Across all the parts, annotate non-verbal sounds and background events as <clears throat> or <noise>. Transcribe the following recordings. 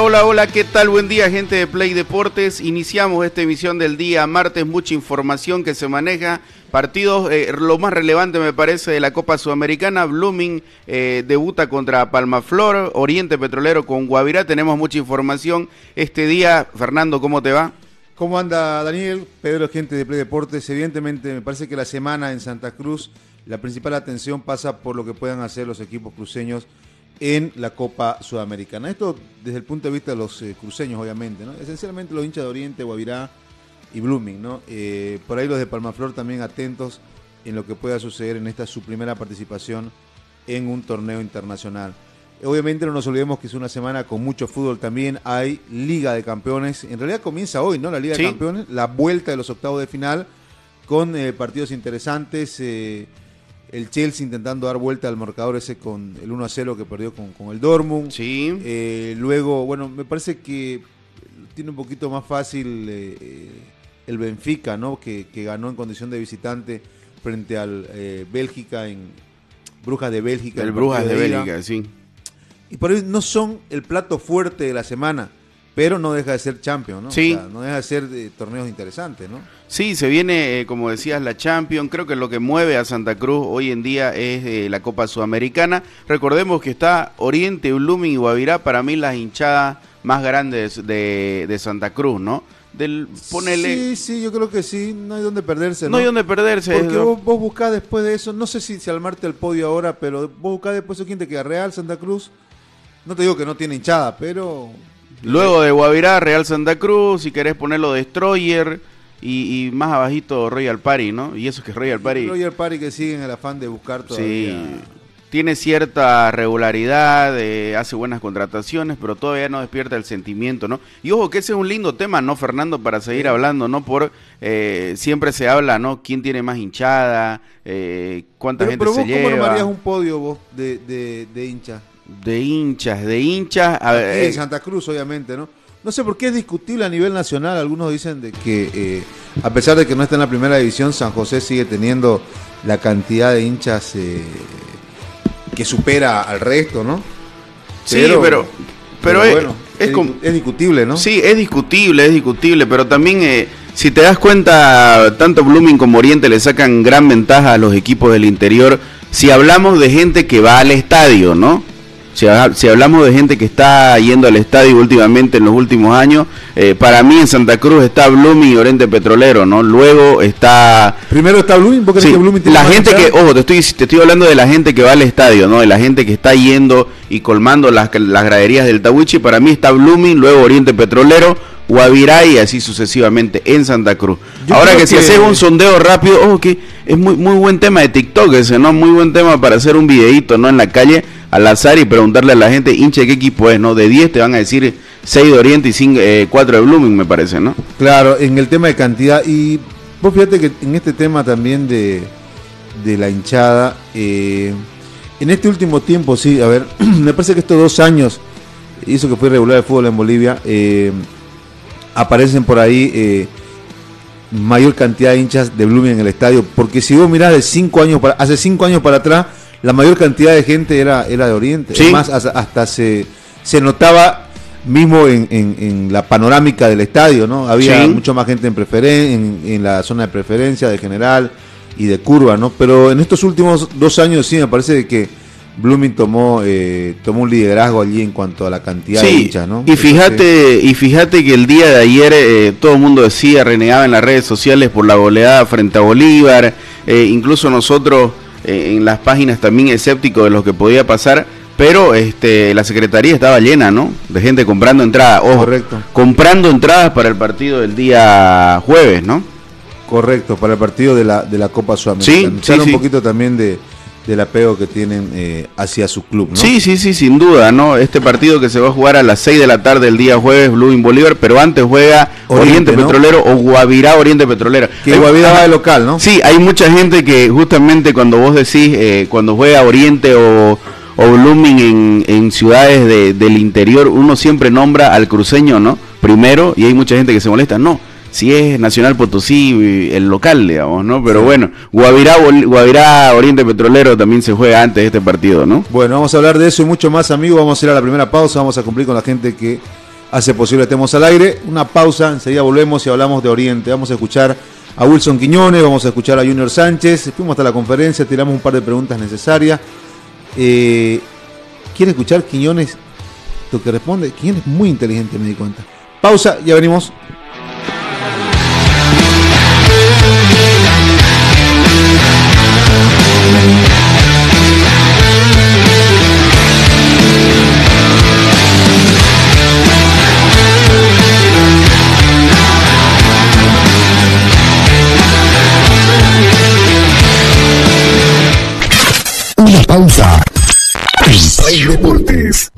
Hola, hola, ¿qué tal? Buen día, gente de Play Deportes. Iniciamos esta emisión del día martes, mucha información que se maneja. Partidos, eh, lo más relevante me parece de la Copa Sudamericana. Blooming eh, debuta contra Palmaflor, Oriente Petrolero con Guavirá. Tenemos mucha información este día. Fernando, ¿cómo te va? ¿Cómo anda Daniel? Pedro, gente de Play Deportes. Evidentemente, me parece que la semana en Santa Cruz, la principal atención pasa por lo que puedan hacer los equipos cruceños en la Copa Sudamericana. Esto desde el punto de vista de los eh, cruceños, obviamente, ¿no? Esencialmente los hinchas de Oriente, Guavirá y Blooming, ¿no? Eh, por ahí los de Palmaflor también atentos en lo que pueda suceder en esta su primera participación en un torneo internacional. Obviamente no nos olvidemos que es una semana con mucho fútbol también, hay Liga de Campeones, en realidad comienza hoy, ¿no? La Liga de Campeones, la vuelta de los octavos de final con eh, partidos interesantes el Chelsea intentando dar vuelta al marcador ese con el 1 a 0 que perdió con, el Dortmund. Sí. Eh, luego, bueno, me parece que tiene un poquito más fácil eh, el Benfica, ¿no? Que, ganó en condición de visitante frente al eh, Bélgica en Brujas de Bélgica. El Brujas de, Bélgica, sí. Y por ahí no son el plato fuerte de la semana pero no deja de ser champion, ¿no? Sí. no deja de ser torneos interesantes, ¿no? Sí, se viene, eh, como decías, la Champion. Creo que lo que mueve a Santa Cruz hoy en día es eh, la Copa Sudamericana. Recordemos que está Oriente, Blooming y Guavirá, para mí las hinchadas más grandes de, Santa Cruz, ¿no? Del, ponele... Sí, sí, yo creo que sí, no hay donde perderse. No, no hay donde perderse. Porque vos, vos, buscás después de eso, no sé si, si armarte el podio ahora, pero vos buscás después de quién te queda, Real, Santa Cruz. No te digo que no tiene hinchada, pero Luego de Guavirá, Real Santa Cruz, si querés ponerlo Destroyer y, más abajito Royal Party, ¿no? Y eso que es Royal Party. Royal Party que sigue en el afán de buscar todavía. Sí, tiene cierta regularidad, eh, hace buenas contrataciones, pero todavía no despierta el sentimiento, ¿no? Y ojo que ese es un lindo tema, ¿no, Fernando? Para seguir hablando, ¿no? Por eh, siempre se habla, ¿no? ¿Quién tiene más hinchada? Eh, ¿Cuánta gente pero se vos, lleva? ¿Cómo un podio vos de, de, de hincha? De hinchas, de hinchas. A ver, en Santa Cruz, obviamente, ¿no? No sé por qué es discutible a nivel nacional. Algunos dicen de que, eh, a pesar de que no está en la primera división, San José sigue teniendo la cantidad de hinchas eh, que supera al resto, ¿no? Sí, pero, pero, es, bueno, es, discutible, ¿no? Sí, es discutible, es discutible, pero también, eh, si te das cuenta, tanto Blooming como Oriente le sacan gran ventaja a los equipos del interior si hablamos de gente que va al estadio, ¿no? Si, hablamos de gente que está yendo al estadio últimamente en los últimos años, eh, para mí en Santa Cruz está Blooming y Oriente Petrolero, ¿no? Luego está... Primero está Blooming, porque sí, La gente que, ojo, te estoy, te estoy hablando de la gente que va al estadio, ¿no? De la gente que está yendo y colmando las, las graderías del Tawichi. Para mí está Blooming, luego Oriente Petrolero, Guavirá y así sucesivamente en Santa Cruz. Ahora que, si haces un sondeo rápido, ojo que es muy, muy buen tema de TikTok ese, ¿no? Muy buen tema para hacer un videíto, ¿no? En la calle al azar y preguntarle a la gente, hincha, ¿qué equipo es? ¿no? De 10 te van a decir 6 de Oriente y 4 eh, de Blooming, me parece, ¿no? Claro, en el tema de cantidad. Y vos fíjate que en este tema también de, la hinchada, eh, en este último tiempo, sí, a ver, <clears throat> me parece que estos dos años, hizo que fue regular el fútbol en Bolivia, eh, aparecen por ahí mayor cantidad de hinchas de Blooming en el estadio. Porque si vos mirás de cinco años para, hace 5 años para atrás, la mayor cantidad de gente era, era de Oriente. Además, hasta, se, se notaba mismo en, la panorámica del estadio, ¿no? Había mucho más gente en, preferen en, la zona de preferencia, de general y de curva, ¿no? Pero en estos últimos dos años sí me parece que Blooming tomó eh, tomó un liderazgo allí en cuanto a la cantidad de hinchas, ¿no? Y fíjate, y fíjate que el día de ayer eh, todo el mundo decía, renegaba en las redes sociales por la goleada frente a Bolívar, eh, incluso nosotros en las páginas también escépticos de lo que podía pasar, pero este la secretaría estaba llena, ¿no? De gente comprando entradas, ojo, Correcto. comprando entradas para el partido del día jueves, ¿no? Correcto, para el partido de la, de la Copa Sudamericana. Sí, sí, un poquito también de, del apego que tienen eh, hacia su club, ¿no? Sí, sí, sí, sin duda, ¿no? Este partido que se va a jugar a las 6 de la tarde el día jueves, Blue Bolívar, pero antes juega Oriente, Oriente, ¿no? Petrolero o Guavirá Oriente Petrolero. Que Hay- Guavirá va de local, ¿no? Sí, hay mucha gente que justamente cuando vos decís, eh, cuando juega Oriente o, o Blooming en, en ciudades de- del interior, uno siempre nombra al cruceño, ¿no? Primero, y hay mucha gente que se molesta, no. Si es Nacional Potosí, el local, digamos, ¿no? Pero bueno, Guavirá, Guavirá Oriente Petrolero también se juega antes de este partido, ¿no? Bueno, vamos a hablar de eso y mucho más, amigos. Vamos a ir a la primera pausa. Vamos a cumplir con la gente que hace posible que estemos al aire. Una pausa, enseguida volvemos y hablamos de Oriente. Vamos a escuchar a Wilson Quiñones, vamos a escuchar a Junior Sánchez. Fuimos hasta la conferencia, tiramos un par de preguntas necesarias. Eh, ¿Quiere escuchar Quiñones lo que responde? Quiñones es muy inteligente, me di cuenta. Pausa, ya venimos. Pausa. En Play Deportes.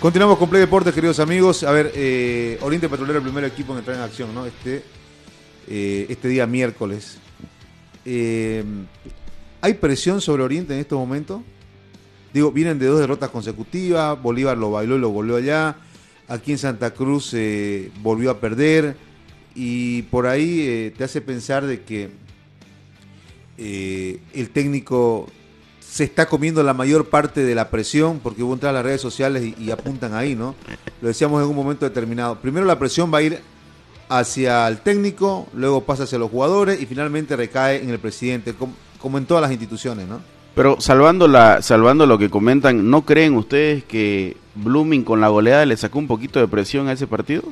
Continuamos con Play Deportes, queridos amigos. A ver, eh, Oriente Petrolero, el primer equipo en entrar en acción, ¿no? Este, eh, este día miércoles. Eh, ¿Hay presión sobre Oriente en estos momentos? Digo, vienen de dos derrotas consecutivas. Bolívar lo bailó y lo volvió allá. Aquí en Santa Cruz volvió a perder. Y por ahí te hace pensar de que el técnico se está comiendo la mayor parte de la presión, porque hubo entrar a las redes sociales y, y apuntan ahí, ¿no? Lo decíamos en un momento determinado. Primero la presión va a ir hacia el técnico, luego pasa hacia los jugadores y finalmente recae en el presidente, como, como en todas las instituciones, ¿no? Pero salvando, la, salvando lo que comentan, ¿no creen ustedes que Blooming con la goleada le sacó un poquito de presión a ese partido?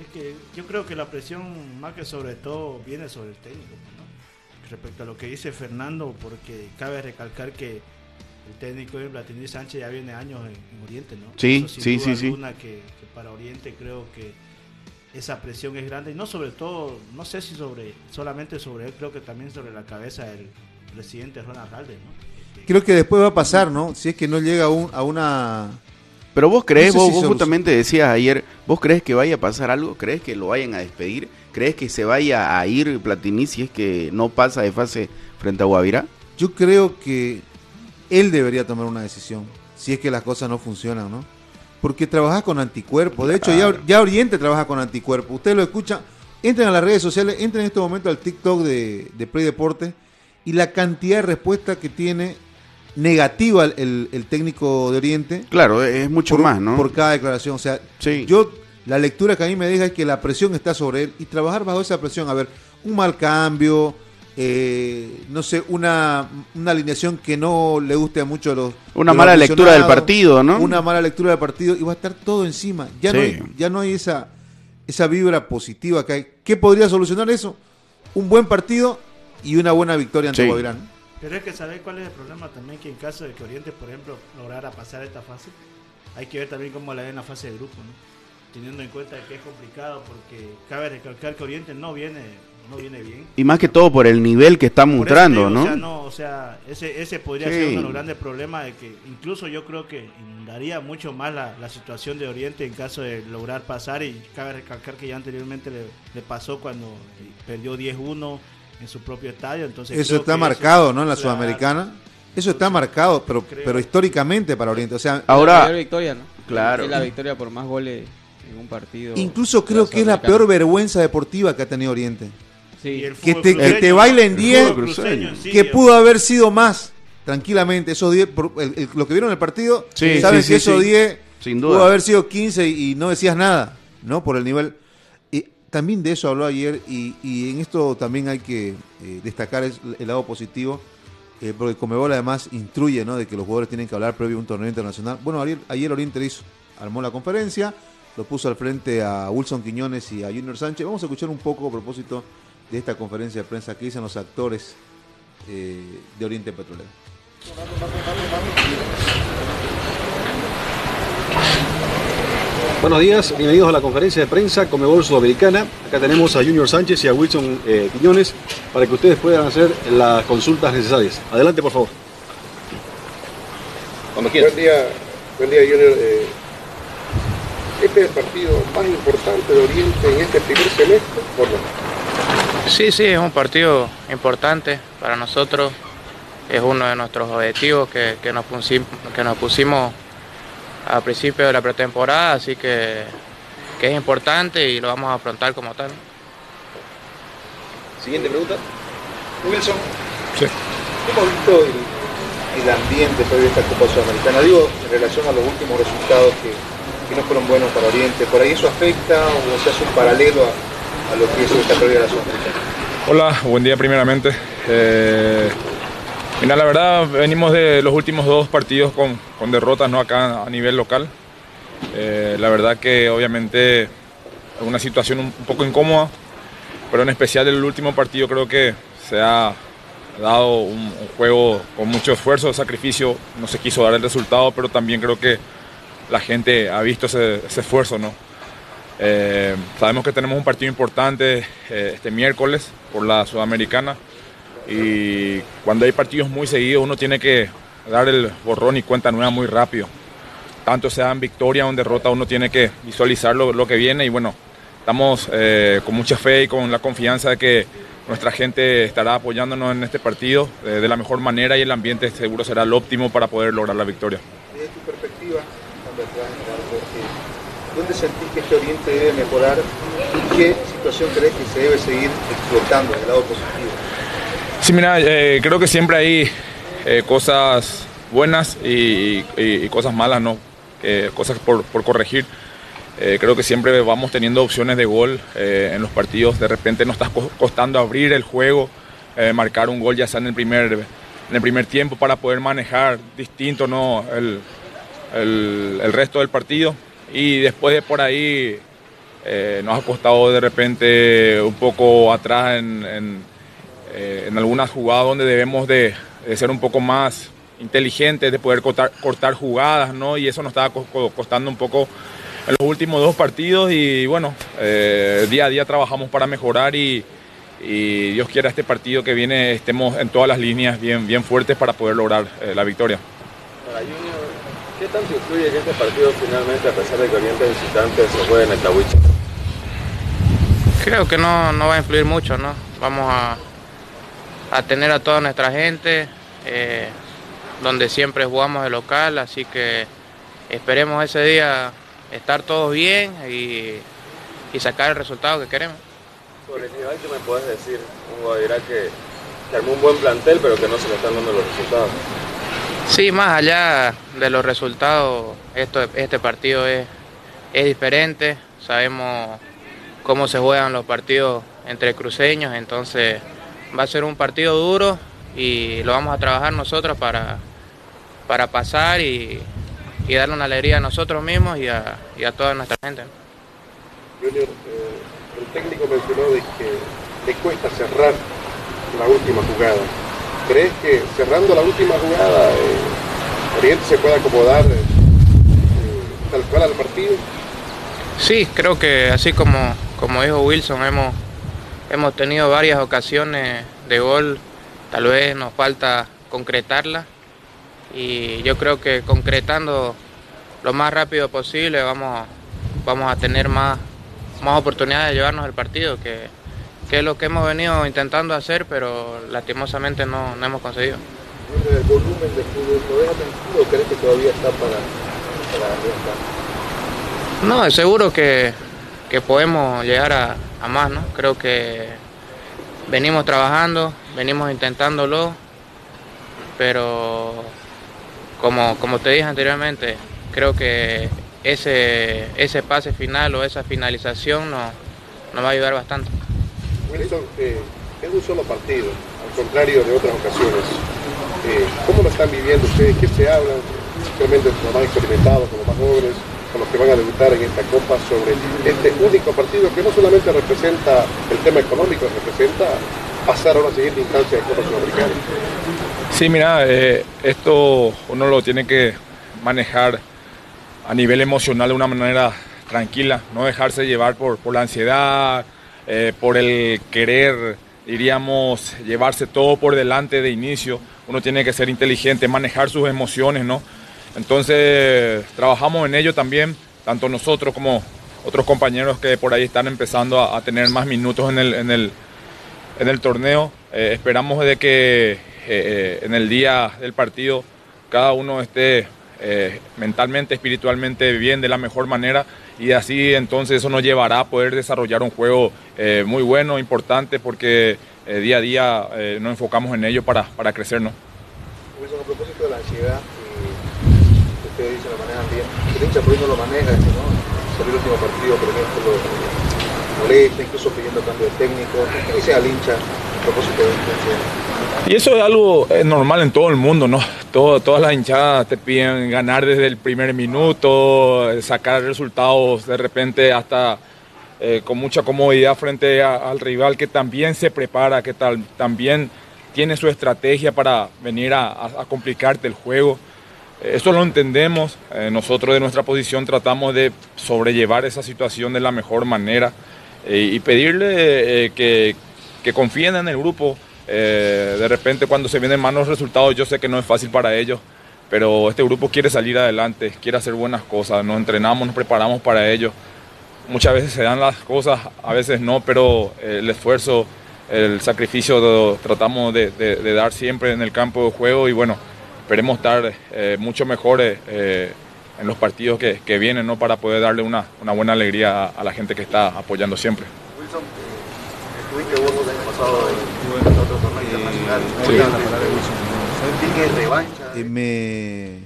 Es que yo creo que la presión más que sobre todo viene sobre el técnico. Respecto a lo que dice Fernando, porque cabe recalcar que el técnico de Platini Sánchez ya viene años en, en Oriente, ¿no? Sí, sin sí, duda sí, sí. alguna Que, que para Oriente creo que esa presión es grande y no sobre todo, no sé si sobre solamente sobre él, creo que también sobre la cabeza del presidente Ronald Alde, ¿no? Creo que después va a pasar, ¿no? Si es que no llega a, un- a una... Pero vos crees, No sé vos, si vos justamente decías ayer, ¿Vos crees que vaya a pasar algo? ¿Crees que lo vayan a despedir? ¿Crees que se vaya a ir Platini si es que no pasa de fase frente a Guavirá? Yo creo que él debería tomar una decisión, si es que las cosas no funcionan, ¿no? Porque trabaja con anticuerpos. De hecho, ya, ya Oriente trabaja con anticuerpos. Ustedes lo escuchan. Entren a las redes sociales, entren en este momento al TikTok de, de Play Deporte y la cantidad de respuestas que tiene negativa el, el- técnico de Oriente Claro, es mucho por, más, ¿no? por cada declaración. O sea, Sí. yo la lectura que a mí me deja es que la presión está sobre él y trabajar bajo esa presión. A ver, un mal cambio, eh, no sé, una, una alineación que no le guste a muchos los. Una mala lectura del partido, ¿no? Una mala lectura del partido y va a estar todo encima. Ya, no, hay, ya no hay esa, esa vibra positiva que hay. ¿Qué podría solucionar eso? Un buen partido y una buena victoria ante Sí. Guavirá, ¿no? Pero es que sabéis cuál es el problema también, que en caso de que Oriente, por ejemplo, lograra pasar esta fase, hay que ver también cómo la ve en la fase de grupo, ¿no? Teniendo en cuenta que es complicado porque cabe recalcar que Oriente no viene, no viene bien. Y más que todo por el nivel que está mostrando, digo, ¿no? O sea, no, o sea, ese, ese podría Sí. ser uno de los grandes problemas de que incluso yo creo que daría mucho más la, la situación de Oriente en caso de lograr pasar y cabe recalcar que ya anteriormente le, le pasó cuando perdió 10-1 en su propio estadio, entonces Eso está marcado, ¿no? En la claro, Sudamericana. Eso está marcado, pero, Creo. pero históricamente para Oriente. O sea, Ahora- La mayor victoria, ¿no? Claro. Es la victoria por más goles en un partido. incluso creo que es la peor vergüenza deportiva que ha tenido Oriente. Sí. el Que te- que te bailen el 10, fútbol cruceño en sí, que pudo haber sido más, tranquilamente. Esos 10, por- el- el- los que vieron el partido, Sí, saben sí, que sí, esos sí. 10 Sin pudo haber sido 15 y, y no decías nada, ¿no? Por el nivel. Y también de eso habló ayer y, y en esto también hay que eh, destacar es- el lado positivo. eh, porque Comebol además instruye ¿no? de que los jugadores tienen que hablar previo a un torneo internacional. Bueno, ayer, ayer Oriente hizo, armó la conferencia, lo puso al frente a Wilson Quiñones y a Junior Sánchez. Vamos a escuchar un poco a propósito de esta conferencia de prensa que dicen los actores eh, de Oriente Petrolero. Buenos días, bienvenidos a la conferencia de prensa Comebol Sudamericana. Acá tenemos a Junior Sánchez y a Wilson eh, Quiñones para que ustedes puedan hacer las consultas necesarias. Adelante, por favor. Cuando quieran. Buen día, buen día Junior. Eh, este es el partido más importante de Oriente en este primer semestre, ¿o no? Sí, sí, es un partido importante para nosotros. Es uno de nuestros objetivos que, que nos, pusimos, que nos pusimos al principio de la pretemporada, así que, que es importante y lo vamos a afrontar como tal. Siguiente pregunta. Wilson. ¿Cómo has visto el, el ambiente a esta Copa Sudamericana? Digo, en relación a los últimos resultados que, que no fueron buenos para Oriente. ¿Por ahí eso afecta o se hace un paralelo a, a lo que es esta previa a la Sudamericana? Hola, buen día primeramente. Eh, mira, la verdad venimos de los últimos dos partidos con, con derrotas ¿no? acá a nivel local. Eh, la verdad que obviamente es una situación un, un poco incómoda, pero en especial el último partido creo que se ha dado un, un juego con mucho esfuerzo, sacrificio, no se quiso dar el resultado, pero también creo que la gente ha visto ese, ese esfuerzo, ¿no? Eh, sabemos que tenemos un partido importante eh, este miércoles por la Sudamericana y cuando hay partidos muy seguidos uno tiene que dar el borrón y cuenta nueva muy rápido. Tanto sea en victoria o en derrota uno tiene que visualizar lo, lo que viene y bueno, estamos eh, con mucha fe y con la confianza de que nuestra gente estará apoyándonos en este partido eh, de la mejor manera y el ambiente seguro será el óptimo para poder lograr la victoria. Desde tu perspectiva, ¿dónde sentís que este Oriente debe mejorar y qué situación crees que se debe seguir explotando del lado positivo? Sí, mira, eh, creo que siempre hay eh, cosas buenas y, y- y cosas malas, ¿no? Eh, cosas por, por corregir. Eh, creo que siempre vamos teniendo opciones de gol eh, en los partidos. De repente nos está co- costando abrir el juego, eh, marcar un gol ya sea en el primer, en el primer tiempo para poder manejar distinto ¿no? el, el- el resto del partido. Y después de por ahí eh, nos ha costado de repente un poco atrás en, en, eh, en algunas jugadas donde debemos de, de ser un poco más inteligentes, de poder cortar, cortar jugadas, ¿no? Y eso nos estaba co- co- costando un poco en los últimos dos partidos y bueno, eh, día a día trabajamos para mejorar y, y Dios quiera este partido que viene estemos en todas las líneas bien, bien fuertes para poder lograr eh, la victoria. Para ¿Qué tanto influye que este partido finalmente, a pesar de que Oriente visitante, se juegue en el Tawiche? Creo que no, no va a influir mucho, ¿no? Vamos a, a tener a toda nuestra gente, eh, donde siempre jugamos de local, así que esperemos ese día estar todos bien y, y sacar el resultado que queremos. Sobre el rival, ¿qué me puedes decir? Un Guavirá que, que armó un buen plantel, pero que no se le están dando los resultados. Sí, más allá de los resultados, esto, este partido es, es diferente, sabemos cómo se juegan los partidos entre cruceños, entonces va a ser un partido duro y lo vamos a trabajar nosotros para, para pasar y, y darle una alegría a nosotros mismos y a, a toda nuestra gente. Junior, eh, el técnico mencionó de que le cuesta cerrar la última jugada. ¿Crees que cerrando la última jugada eh, Oriente se puede acomodar eh, tal cual al partido? Sí, creo que así como, como dijo Wilson, hemos, hemos tenido varias ocasiones de gol, tal vez nos falta concretarla y yo creo que concretando lo más rápido posible vamos, vamos a tener más, más oportunidades de llevarnos el partido, que, que es lo que hemos venido intentando hacer, pero lastimosamente no, no hemos conseguido. ¿El volumen de fútbol lo deja tranquilo o crees que todavía está para, para? No, es seguro que, que podemos llegar a, a más, ¿no? Creo que venimos trabajando, venimos intentándolo, pero como, como te dije anteriormente, creo que ese, ese pase final o esa finalización nos, nos va a ayudar bastante. Wilson, eh, es un solo partido, al contrario de otras ocasiones. Eh, ¿Cómo lo están viviendo ustedes? ¿Qué se habla? Especialmente con los más experimentados, con los más jóvenes, con los que van a debutar en esta Copa sobre este único partido que no solamente representa el tema económico, representa pasar a una siguiente instancia de Copa Sudamericana. Sí, mira, eh, esto uno lo tiene que manejar a nivel emocional de una manera tranquila, no dejarse llevar por, por la ansiedad, eh, por el querer, diríamos, llevarse todo por delante de inicio. Uno tiene que ser inteligente, manejar sus emociones, ¿no? Entonces, trabajamos en ello también, tanto nosotros como otros compañeros que por ahí están empezando a, tener más minutos en el, en el, en el torneo. Eh, esperamos de que eh, en el día del partido cada uno esté mentalmente, espiritualmente bien de la mejor manera y así entonces eso nos llevará a poder desarrollar un juego eh, muy bueno, importante, porque eh, día a día eh, nos enfocamos en ello para, para crecer, ¿no? Wilson, a propósito de la ansiedad, ustedes dicen lo manejan bien, el hincha por no lo maneja, ¿no? Salió el último partido, por ejemplo, lo incluso pidiendo cambio de técnico. ¿Qué dice al hincha a propósito de ansiedad? Y eso es algo eh, normal en todo el mundo, ¿no? Todo, todas las hinchadas te piden ganar desde el primer minuto, eh, sacar resultados de repente hasta eh, con mucha comodidad frente al rival que también se prepara, que tal, también tiene su estrategia para venir a, a- complicarte el juego. Eso lo entendemos, nosotros de nuestra posición tratamos de sobrellevar esa situación de la mejor manera y pedirle eh, que, que confíen en el grupo. Eh, de repente cuando se vienen malos resultados yo sé que no es fácil para ellos, pero este grupo quiere salir adelante, quiere hacer buenas cosas, nos entrenamos, nos preparamos para ello. Muchas veces se dan las cosas, a veces no, pero el esfuerzo, el sacrificio tratamos de dar siempre en el campo de juego y bueno, esperemos estar eh, mucho mejores eh, en los partidos que, que vienen ¿no? para poder darle una, una buena alegría a, a la gente que está apoyando siempre. Wilson, eh, estuviste vos el año pasado en otro me,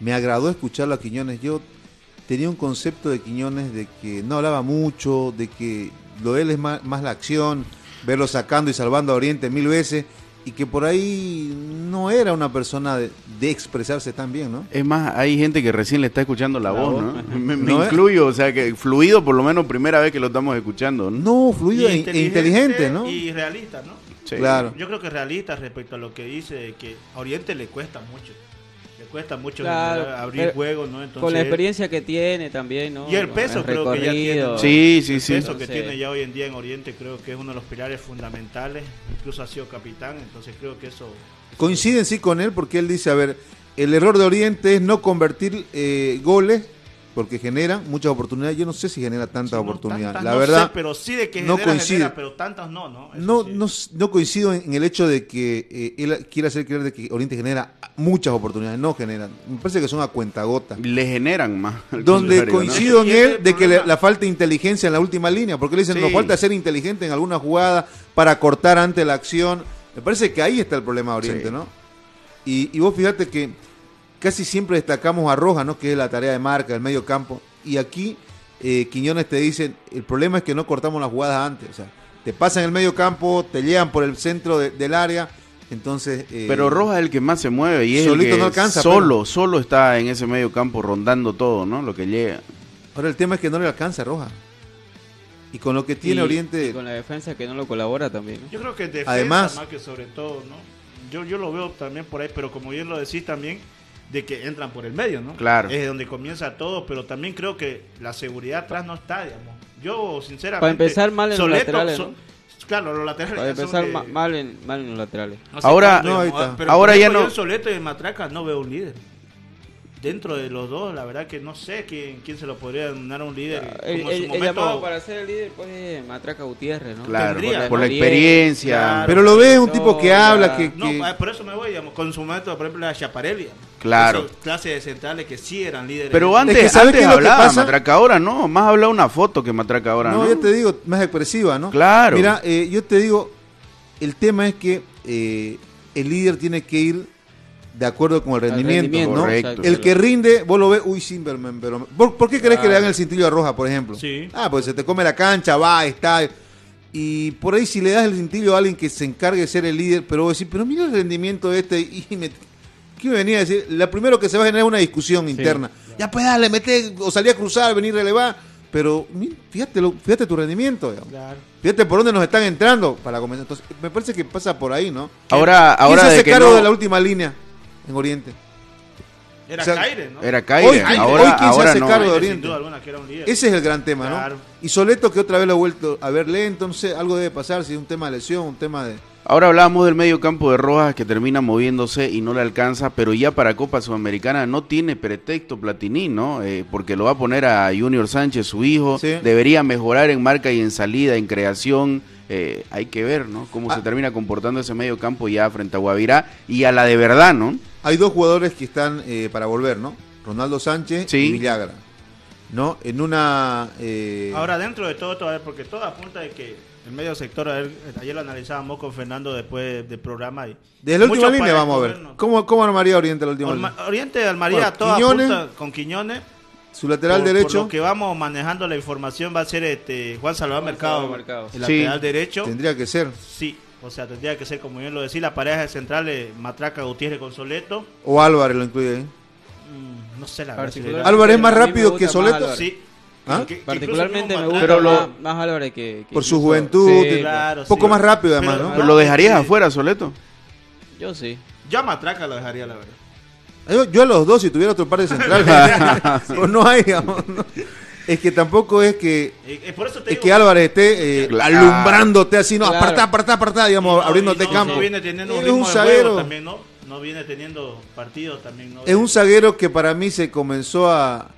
me agradó escucharlo a Quiñones. Yo tenía un concepto de Quiñones de que no hablaba mucho, de que lo de él es más, más la acción, verlo sacando y salvando a Oriente mil veces, y que por ahí no era una persona de, de expresarse tan bien, ¿no? Es más, hay gente que recién le está escuchando la, La voz, voz. ¿no? <laughs> Me, me No, incluyo, o sea que fluido por lo menos primera vez que lo estamos escuchando. No, No, fluido e, inteligente, ¿no? Y realista, ¿no? Sí. Claro. Yo creo que realista respecto a lo que dice que a Oriente le cuesta mucho. Le cuesta mucho Claro, abrir pero juegos, ¿no? Entonces, con la experiencia que tiene también, ¿no? Y el peso El creo que ya tiene. Sí, sí, el sí. peso que tiene ya hoy en día en Oriente creo que es uno de los pilares fundamentales. Incluso ha sido capitán, entonces creo que eso... Coinciden sí con él porque él dice, a ver, El error de Oriente es no convertir eh, goles porque generan muchas oportunidades. Yo no sé si genera tantas oportunidades. Tantas La no verdad, sé, pero sí de que no genera, coincide. genera, pero tantas no, ¿no? No, sí. no, no coincido en, en el hecho de que eh, él quiere hacer creer de que Oriente genera muchas oportunidades. No generan. Me parece que son a cuentagotas. Le generan más. Donde ¿no? coincido en él de que le- la falta de inteligencia en la última línea, porque le dicen, Sí. nos falta ser inteligente en alguna jugada para cortar ante la acción. Me parece que ahí está el problema de Oriente, Sí. ¿no? Y, y vos fíjate que casi siempre destacamos a Roja, ¿no? Que es la tarea de marca, el medio campo. Y aquí eh, Quiñones te dicen, el problema es que no cortamos las jugadas antes. O sea, te pasan el medio campo, te llegan por el centro de- del área. Entonces... eh, Pero Rojas es el que más se mueve y es el que no alcanza, solo, solo está en ese medio campo rondando todo, ¿no? Lo que llega. Ahora el tema es que no le alcanza a Roja. Y con lo que tiene Y- Oriente... y con la defensa que no lo colabora también. ¿no? Yo creo que defensa Además- más que sobre todo, ¿no? Yo, yo lo veo también por ahí, pero como bien lo decís también, de que entran por el medio, ¿no? Claro. Es donde comienza todo, pero también creo que la seguridad atrás no está, digamos. Yo, sinceramente... Para empezar mal en los laterales, so- ¿no? Claro, los laterales Para empezar de- mal, en, mal en los laterales. no sé Ahora- cuánto, No, ahí digamos, está. pero Ahora ya no- yo en Soleto y en Matraca no veo un líder. Dentro de los dos, la verdad que no sé quién, quién se lo podría denominar un líder. El, como en el- su el momento... llamado para ser el líder pues es Matraca Gutiérrez, ¿no? Claro, Tendría, por la experiencia. Claro. Pero lo ves un tipo que habla, ya. que... No, que- ah, por eso me voy, digamos, con su momento, por ejemplo, la Chaparelli. digamos. Claro. Esas clases de centrales que sí eran líderes. Pero antes, que ¿sabes antes qué es lo que hablaba pasa? Matraca, ahora no. Más habla una foto que Matraca ahora, ¿no? No, ya te digo, más expresiva, ¿no? Claro. Mira, eh, yo te digo, el tema es que eh, el líder tiene que ir de acuerdo con el rendimiento, rendimiento, ¿no? Correcto. El que rinde, vos lo ves, uy, Simberman, pero... ¿Por, por qué crees que le dan el cintillo a Roja, por ejemplo? Sí. Ah, pues se te come la cancha, va, está... Y por ahí si le das el cintillo a alguien que se encargue de ser el líder, pero vos decís, pero mira el rendimiento de este y me... ¿Qué me venía a decir? La primero que se va a generar es una discusión interna. Ya pues dale, mete, o salí a cruzar, venir a relevar. Pero fíjate, lo- fíjate tu rendimiento. digamos. Claro. Fíjate por dónde nos están entrando para comenzar. Entonces, me parece que pasa por ahí, ¿no? Ahora, ¿Quién ahora se de hace que cargo no- de la última línea en Oriente? Era O sea, Caire, ¿no? Era Caire. Hoy- ahora, hoy quién se hace no. cargo de Oriente. Sin duda alguna que era un líder. Ese es el gran tema, ¿no? Claro. Y Soleto que otra vez lo ha vuelto a ver lento, no sé, algo debe pasar, si es un tema de lesión, un tema de... Ahora hablábamos del medio campo de Rojas que termina moviéndose y no le alcanza, pero ya para Copa Sudamericana no tiene pretexto Platini, ¿no? Eh, porque lo va a poner a Junior Sánchez, su hijo. Sí. Debería mejorar en marca y en salida, en creación. Eh, hay que ver, ¿no? Cómo Ah. se termina comportando ese medio campo ya frente a Guavirá y a la de verdad, ¿no? Hay dos jugadores que están eh, para volver, ¿no? Ronaldo Sánchez Sí. y Villagra. ¿No? En una... eh, Ahora, dentro de todo, todavía, porque todo apunta de que el medio sector, a ver, ayer lo analizábamos con Fernando después del programa. Y desde la última línea vamos a ver. ¿Cómo, cómo armaría Oriente la última Orma- línea? Oriente de todo Quiñones. apunta con Quiñones. Su lateral Por- derecho Por lo que vamos manejando la información va a ser este Juan Salvador Juan Mercado, Mercado. el Sí. lateral derecho. tendría que ser. Sí, o sea, tendría que ser, como bien lo decía, la pareja central Matraca Gutiérrez con Soleto. O Álvarez lo incluye ahí. Mm, no sé la verdad. Álvarez es más rápido que Soleto. Sí. ¿Ah? Que- que Particularmente me gusta Pero lo- más, más Álvarez que, que Por su juventud, Sí, Claro, poco sí. más rápido además, Pero- ¿no? Pero lo dejarías Sí. afuera, Soleto. Yo sí. Yo a Matraca lo dejaría, la verdad. Yo, yo a los dos, si tuviera otro par de centrales, <laughs> <laughs> pues no hay, digamos, ¿no? Es que tampoco es que Eh, eh, por eso te es digo, que Álvarez esté eh, Claro. alumbrándote así, no, Claro. apartá, apartá, apartá, digamos, no, abriéndote y no- campo. No viene teniendo un es ritmo un de zaguero, juego también, ¿no? No viene teniendo partidos también, ¿no? es un zaguero que para mí se comenzó a,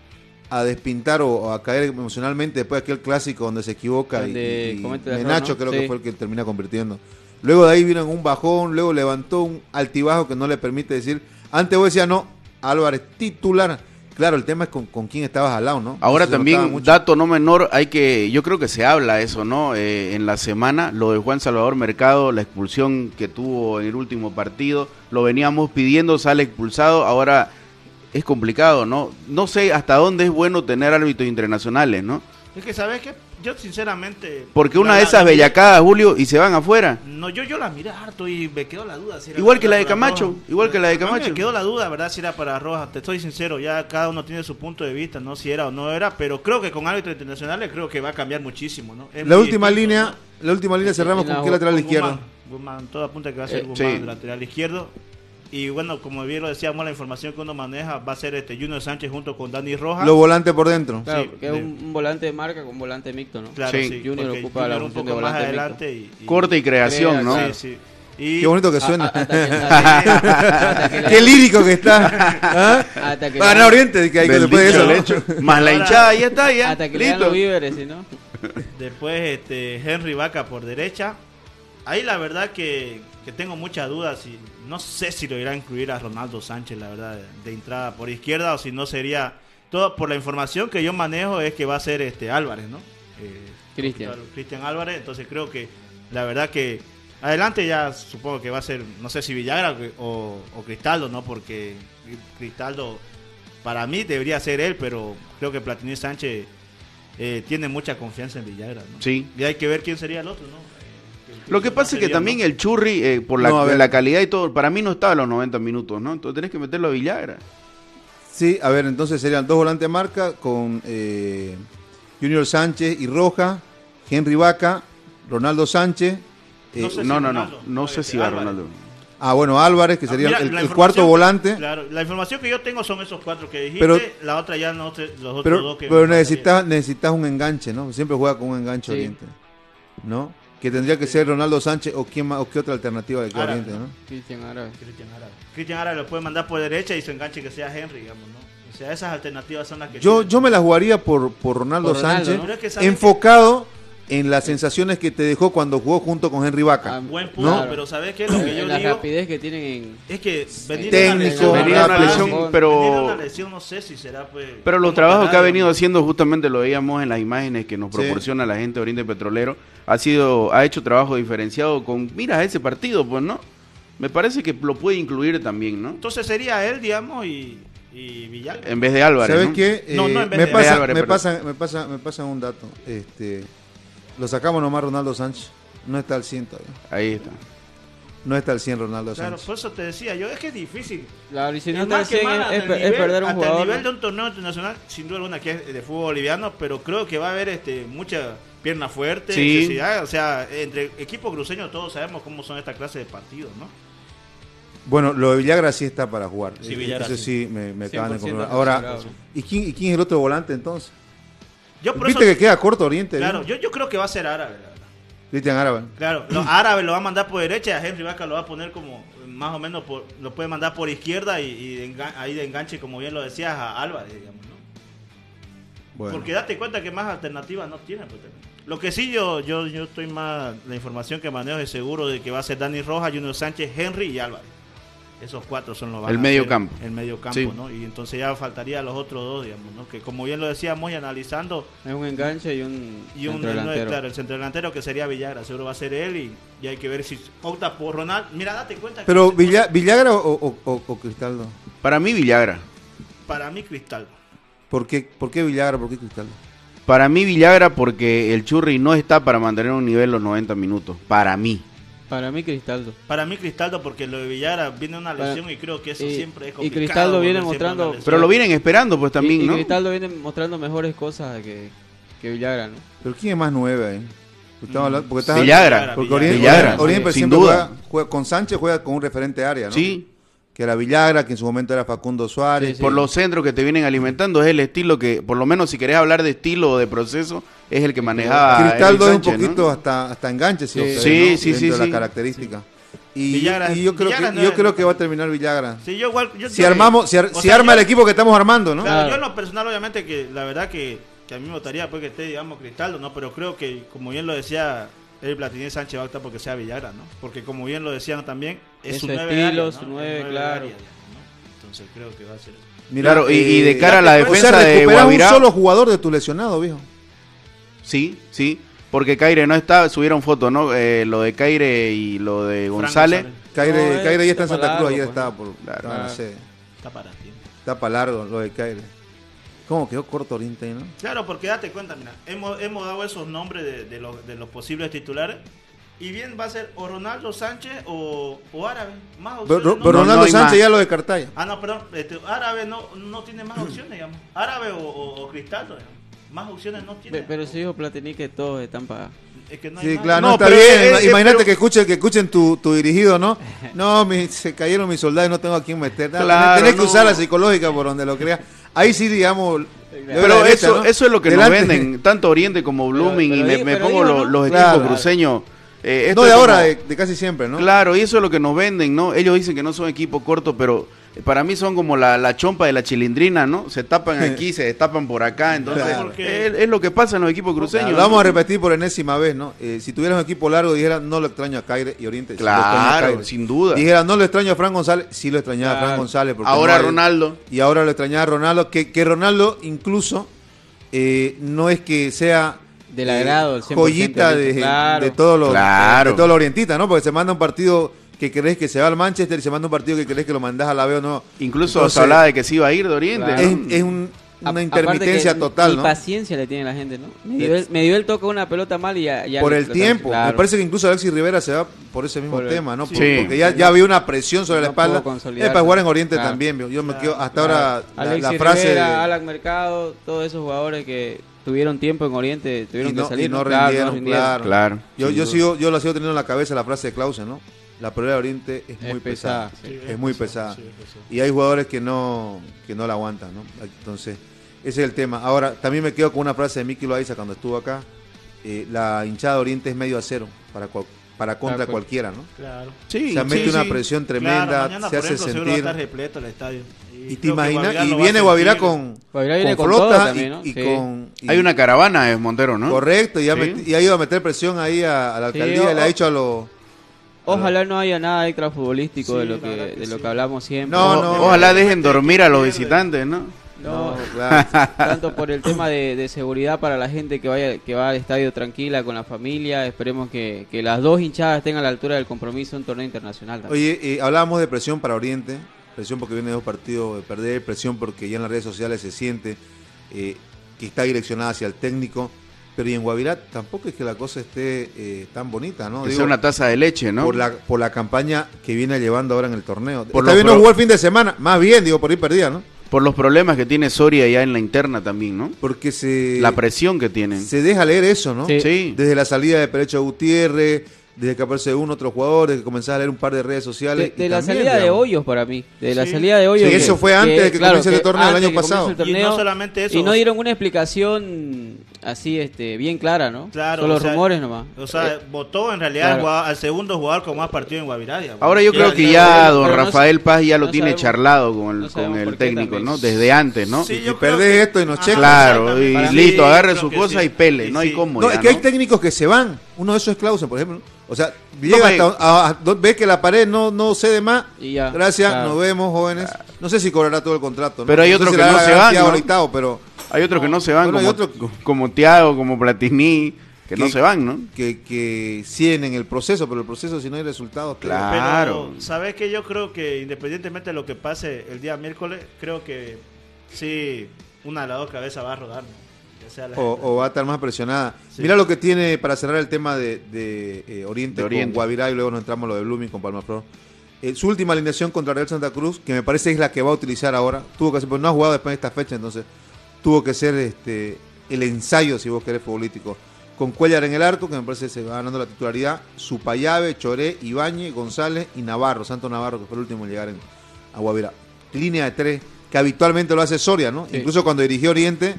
a despintar o, a caer emocionalmente después de aquel clásico donde se equivoca y, Donde y de error, Nacho ¿no? creo Sí. que fue el que termina convirtiendo. Luego de ahí vino en un bajón, luego levantó un altibajo que no le permite decir, antes vos decías, no, Álvarez titular. Claro, el tema es con, con quién estabas al lado, ¿no? Ahora Eso también, dato no menor, hay que, yo creo que se habla eso, ¿no? Eh, en la semana, lo de Juan Salvador Mercado, la expulsión que tuvo en el último partido, lo veníamos pidiendo, sale expulsado, ahora es complicado, ¿no? No sé hasta dónde es bueno tener árbitros internacionales, ¿no? Es que, ¿sabes qué? Yo, sinceramente... Porque una la- de esas la- bellacadas, Julio, y se van afuera. No, yo, yo la miré harto y me quedó la duda. si era Igual que la de Camacho, igual que la de Camacho. Me quedó la duda, ¿verdad? Si era para Rojas. Te estoy sincero, ya cada uno tiene su punto de vista, ¿no? Si era o no era, pero creo que con árbitros internacionales creo que va a cambiar muchísimo, ¿no? Es La última distinto, línea, ¿no? la última línea cerramos con la- qué lateral Con izquierdo. Guzmán, Guzmán, todo apunta que va a ser Eh, Guzmán, sí. lateral izquierdo. Y bueno, como bien lo decíamos, la información que uno maneja va a ser este Junior Sánchez junto con Dani Rojas. Los volantes por dentro. Claro, Sí, que es de- un, un volante de marca con volante micto, ¿no? Claro, Sí. sí. Junior ocupa la Junior un función poco de más adelante y, y- Corte y creación, Crea, ¿no? Sí, sí. Y- Qué bonito que A- suena. a- hasta que- <laughs> hasta que le- Qué lírico que está. ¿Ah? Hasta que Va a ganar Oriente, que hay que después de eso. Lecho. Más la hinchada, ya está, ya. Hasta que Listo. los víveres, si no. Después este, Henry Vaca por derecha. Ahí la verdad que, que tengo muchas dudas. Y no sé si lo irá a incluir a Ronaldo Sánchez, la verdad, de, de entrada por izquierda o si no sería. Todo por la información que yo manejo es que va a ser este Álvarez, ¿no? Eh, Cristian. Cristian Álvarez. Entonces creo que la verdad que adelante ya supongo que va a ser, no sé si Villagra o, o Cristaldo, ¿no? Porque Cristaldo para mí debería ser él, pero creo que Platini Sánchez eh, tiene mucha confianza en Villagra, ¿no? Sí. Y hay que ver quién sería el otro, ¿no? Lo que pasa es que sería, también el Churri, eh, por la, No, a ver. la calidad y todo, para mí no estaba a los 90 minutos, ¿no? Entonces tenés que meterlo a Villagra. Sí, a ver, entonces serían dos volantes de marca con eh, Junior Sánchez y Roja, Henry Vaca, Ronaldo Sánchez. eh, No sé si No, no, no. Ronaldo, No no, sé si va Álvarez. Ronaldo. ah, bueno, Álvarez, que sería Mira, el, cuarto volante. Claro, la información que yo tengo son esos cuatro que dijiste, Pero- la otra ya no sé, los otros Pero, dos que pero necesitas, necesitas un enganche, ¿no? Siempre juega con un enganche Sí. Oriente. ¿No? Que tendría que ser Ronaldo Sánchez o quién más, o qué otra alternativa de Oriente, ¿no? Cristian Árabe. Cristian Árabe. Cristian Árabe lo puede mandar por derecha y su enganche que sea Henry, digamos, ¿no? O sea, esas alternativas son las que Yo, tienen. yo me la jugaría por, por Ronaldo Por Ronaldo, Sánchez, enfocado en las sensaciones que te dejó cuando jugó junto con Henry Vaca. Ah, Buen punto, ¿no? pero ¿sabes qué? Lo que yo la digo rapidez que tienen en. es que venir Técnico, una lesión, pero... una lesión no sé si será pues Pero los trabajos que ha venido haciendo, justamente lo veíamos en las imágenes que nos Sí. proporciona la gente de Oriente Petrolero, ha sido, ha hecho trabajo diferenciado con, mira ese partido, pues, ¿no? Me parece que lo puede incluir también, ¿no? Entonces sería él, digamos, y, y. En vez de Álvarez. ¿Sabes ¿no? qué? No, no, Eh, en vez me, de pasa, Álvarez, me, pasa, me, pasa, me pasa un dato. Este, lo sacamos nomás Ronaldo Sánchez. No está al 100 todavía. Ahí está. No está al 100 Ronaldo Claro, Sánchez. por eso te decía yo, es que es difícil. Claro, y si no es, hasta es- el es nivel- perder un hasta jugador. el nivel de un torneo internacional, sin duda alguna que es de fútbol boliviano, pero creo que va a haber este mucha pierna fuerte, Sí. necesidad, o sea, entre equipos cruceños todos sabemos cómo son esta clase de partidos, ¿no? Bueno, lo de Villagra sí está para jugar. Sí, Villagra Eso sí. sí, me, me acaban de 100% confirmar. Ahora. ¿y quién, ¿y quién es el otro volante entonces? Yo por Viste eso, que queda corto Oriente. claro, yo, yo creo que va a ser árabe. Cristian Árabe. Claro, los <clears throat> árabes lo va a mandar por derecha y a Henry Vaca lo va a poner como más o menos por, lo puede mandar por izquierda y, y de enga- ahí de enganche, como bien lo decías, a Álvarez, digamos, ¿no? Bueno. Porque date cuenta que más alternativas no tiene. pues. Lo que sí yo, yo, yo estoy más, la información que manejo es seguro de que va a ser Dani Rojas, Junior Sánchez, Henry y Álvarez. Esos cuatro son los El medio campo. El medio campo, Sí. ¿no? Y entonces ya faltaría los otros dos, digamos, ¿no? Que como bien lo decíamos y analizando, Es un enganche y un, y un delantero. claro, el centro delantero que sería Villagra, seguro va a ser él y, y hay que ver si opta por Ronald. Mira, date cuenta que Pero Villa- Villagra o, o, o- o Cristaldo. Para mí Villagra. para mí Cristal. ¿Por qué, ¿Por qué Villagra? ¿Por qué Cristaldo? Para mí Villagra porque el Churri no está para mantener un nivel los 90 minutos. Para mí. Para mí, Cristaldo. Para mí Cristaldo porque lo de Villagra viene una Para- lesión y creo que eso y- siempre es y complicado. Cristaldo viene mostrando-. Pero lo vienen esperando pues también, y, y ¿no? Cristaldo viene mostrando mejores cosas que, que Villagra, ¿no? ¿Pero quién es más nueve ahí? Estamos Mm. hablando- porque estás- Villagra. Porque Oriente, Villagra, Oriente sin siempre duda. Juega, juega- con Sánchez juega con un referente área, ¿no? Sí. Que era Villagra, que en su momento era Facundo Suárez. Por los centros que te vienen alimentando es el estilo que, por lo menos si querés hablar de estilo o de proceso, es el que manejaba Cristaldo es un poquito hasta, hasta enganche, si Sí. Sí, ¿no? sí, Dentro sí, de la sí. característica. Y, Villagra- y yo creo Villagra que no yo es- creo que va a terminar Villagra. Sí, yo igual. yo- si yo- armamos, si, ar- si sea, arma yo- el equipo que estamos armando, ¿no? Claro, yo en lo personal, obviamente, que la verdad que, que a mí me gustaría pues, que esté, digamos, Cristaldo, ¿no? Pero creo que, como bien lo decía el Platini Sánchez, va a optar porque sea Villagra, ¿no? Porque, como bien lo decían también, es Es su su nueve estilo, área, su ¿no? nueve, Es claro. área, ¿no? Entonces, creo que va a ser. Mira, Claro, y- y de eh, cara a la o sea, defensa de Guavirá- un solo jugador de tu lesionado, viejo. Sí, sí. Porque Caire no está, subieron fotos, ¿no? Eh, lo de Caire y lo de González. Caire, No, es- Caire ya está en está Santa Cruz, ayer pues. estaba por Claro. la Ah. sede. Está para ti. Está para largo lo de Caire. ¿Cómo quedó corto Oriente ahí, no? Claro, porque date cuenta, mira, hemos, hemos dado esos nombres de, de los, de los posibles titulares. Y bien va a ser o Ronaldo Sánchez o, o Árabe. Más Pero, opciones. pero no- Ronaldo no Sánchez más. ya lo de Cartaya. Ah, no, perdón. Este, árabe no, no tiene más <clears throat> opciones, digamos. Árabe o, o, o Cristaldo, digamos. Más opciones no tiene. Pe- Pero sí dijo Platini que todos están para... Es que no hay Sí, más. claro, no, está pero bien. es- es- Imagínate pero- que escuchen, que escuchen tu, tu dirigido, ¿no? <laughs> No, mi- se cayeron mis soldados y no tengo a quién meter. Claro, tenés que usar la psicológica por donde lo creas. Ahí sí, digamos. Pero derecha, eso, ¿no? eso es lo que Delante. nos venden, tanto Oriente como Blooming, pero y me, pongo los Claro. equipos cruceños. Eh, esto No de ahora, como- de, de casi siempre, ¿no? Claro, y eso es lo que nos venden, ¿no? Ellos dicen que no son equipo corto, pero para mí son como la, la chompa de la chilindrina, ¿no? Se tapan aquí, se destapan por acá, entonces Claro. es, es lo que pasa en los equipos cruceños. Lo vamos a repetir por enésima vez, ¿no? Eh, si tuvieras un equipo largo, dijera no lo extraño a Caire y Oriente. Claro, sin duda. Dijera no lo extraño a Fran González, sí lo extrañaba a Fran. González. porque Ahora no hay- Ronaldo. Y ahora lo extrañaba a Ronaldo, que, que Ronaldo incluso eh, no es que sea Del eh, agrado, el 100% joyita de, claro. de todos los Claro. de todos los orientistas, ¿no? Porque se manda un partido que crees que se va al Manchester y se manda un partido que crees que lo mandás a la B o no. Incluso Entonces, se hablaba de que se iba a ir de Oriente. Claro. es, una intermitencia que total, ¿no? paciencia le tiene la gente, ¿no? Me dio, el, me dio el toque una pelota mal y ya... ya por el tiempo. Claro. Me parece que incluso Alexis Rivera se va por ese mismo Por el- tema, ¿no? sí. Por- Sí. Porque ya, ya había una presión sobre la No espalda. Es para jugar en Oriente Claro. también. Yo yo me quedo hasta ahora la, frase Rivera, de- Alan Mercado, todos esos jugadores que tuvieron tiempo en Oriente tuvieron y no, que salir. y no Claro, rindieron, claro. Claro. Yo, yo sigo, yo lo sigo teniendo en la cabeza la frase de Clausen, ¿no? La prioridad de Oriente es muy Es pesada. pesada, sí. es muy Sí, es pesada. pesada, sí, es pesada. Y hay jugadores que no, que no la aguantan, ¿no? Entonces, ese es el tema. Ahora, también me quedo con una frase de Miki Loaiza cuando estuvo acá. eh, la hinchada de Oriente es medio a cero para, cual- para contra Claro, cualquiera, ¿no? Claro. Sí, o sea, mete sí, una sí. presión Claro, tremenda, mañana, se hace ejemplo, seguro va a sentir. estar repleto el estadio. Y te imaginas, y viene Guavirá con, Guavirá viene con flota todo y- también, ¿no? y, Sí. con... y- Hay una caravana de Montero, ¿no? Correcto, y ha, Sí. met- y ha ido a meter presión ahí a, a la Sí, alcaldía y le ha dicho a los... Ojalá no haya nada extra futbolístico Sí, de lo que, de lo que hablamos siempre. No, O- no. Ojalá dejen dormir a los visitantes, ¿no? No, No, claro. <laughs> tanto por el tema de, de seguridad para la gente que vaya que va al estadio tranquila con la familia. Esperemos que, que las dos hinchadas estén a la altura del compromiso en un torneo internacional. también. Oye, eh, hablábamos de presión para Oriente, presión porque viene dos partidos de perder, presión porque ya en las redes sociales se siente eh, que está direccionada hacia el técnico, pero y en Guavirá tampoco es que la cosa esté eh, tan bonita, ¿no? Que sea una taza de leche, ¿no? por, la, por la campaña que viene llevando ahora en el torneo. Por Está lo bien, no jugó el fin de semana, más bien, digo, por ahí perdía, ¿no? Por los problemas que tiene Soria ya en la interna también, ¿no? Porque se, La presión que tienen. se deja leer eso, ¿no? Sí. Sí. Desde la salida de Perecho Gutiérrez, desde que aparece uno, otro jugador, desde que comenzás a leer un par de redes De, sociales. de y la también, salida de Hoyos para mí. De la salida de Hoyos. Sí, eso fue antes de que comience el torneo, el año que pasado. el Y no solamente eso, y no dieron una explicación así este bien clara, ¿no? Claro, Solo o sea, rumores nomás. O sea, Eh, votó en realidad claro. al, jugador- al segundo jugador con más partido en Guavirá. digamos. Ahora yo creo que ya- don no Rafael Paz ya lo no tiene sabemos- charlado con el, no con el técnico, también. ¿no? Desde antes, ¿no? Sí, Si yo perdés esto y nos Ajá, checan. Claro, y mí, listo, agarre su cosa sí. y pele, Sí, no hay sí. cómo No, ya, es que hay técnicos que se van. Uno de esos es Clausen, por ejemplo. O sea, llega hasta a- a- do- ve que la pared no, no cede más. Y ya, Gracias, claro. nos vemos, jóvenes. No sé si cobrará todo el contrato. ¿no? Pero hay si que no se ahorita, pero Hay otros que no se van, Bueno, como, otros- como Thiago, como Platini, que, no se van, ¿no? Que, que siguen en el proceso, pero el proceso si no hay resultados. Claro. Pero, ¿sabes que Yo creo que independientemente de lo que pase el día miércoles, creo que sí, una de las dos cabezas va a rodar. ¿no? O, va a estar más presionada. Sí. Mira lo que tiene para cerrar el tema de, de, eh, Oriente, De Oriente. con Guavirá y luego nos entramos a lo de Blooming con Palmaflor. Eh, su última alineación contra Real Santa Cruz, que me parece es la que va a utilizar ahora, tuvo que hacer, pero no ha jugado después de esta fecha, entonces tuvo que ser este el ensayo, si vos querés, futbolístico. Con Cuellar en el arco, que me parece que se va ganando la titularidad, Supayave, Choré, Ibañez, González y Navarro, Santo Navarro, que fue el último en llegar en, a Guavirá. Línea de tres, que habitualmente lo hace Soria, ¿no? Sí. Incluso cuando dirigió Oriente,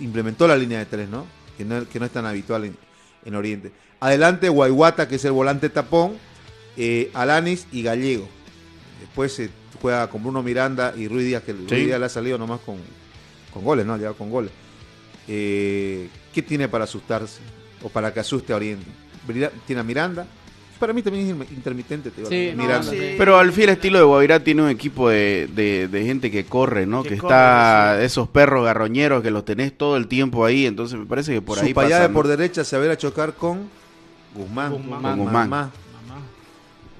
implementó la línea de tres, ¿no? Que no, que no es tan habitual en, en Oriente. Adelante, Guayguata, que es el volante tapón, eh, Alanis y Gallego. Después se juega con Bruno Miranda y Ruiz Díaz, que Ruiz Sí. Díaz le ha salido nomás con, con goles, ¿no? Ha llegado con goles. Eh, ¿Qué tiene para asustarse? O para que asuste a Oriente. Tiene a Miranda. Para mí también es intermitente, te digo, Sí, no, Miranda. sí. Pero al fiel estilo de Guavirá tiene un equipo de, de- de gente que corre, ¿no? Que Que, corre, está sí. esos perros garroñeros que los tenés todo el tiempo ahí, entonces me parece que por ahí Supayave pasa, ¿no? por derecha se va a ir a chocar con Guzmán. Guzmán. Con Guzmán. Mamá.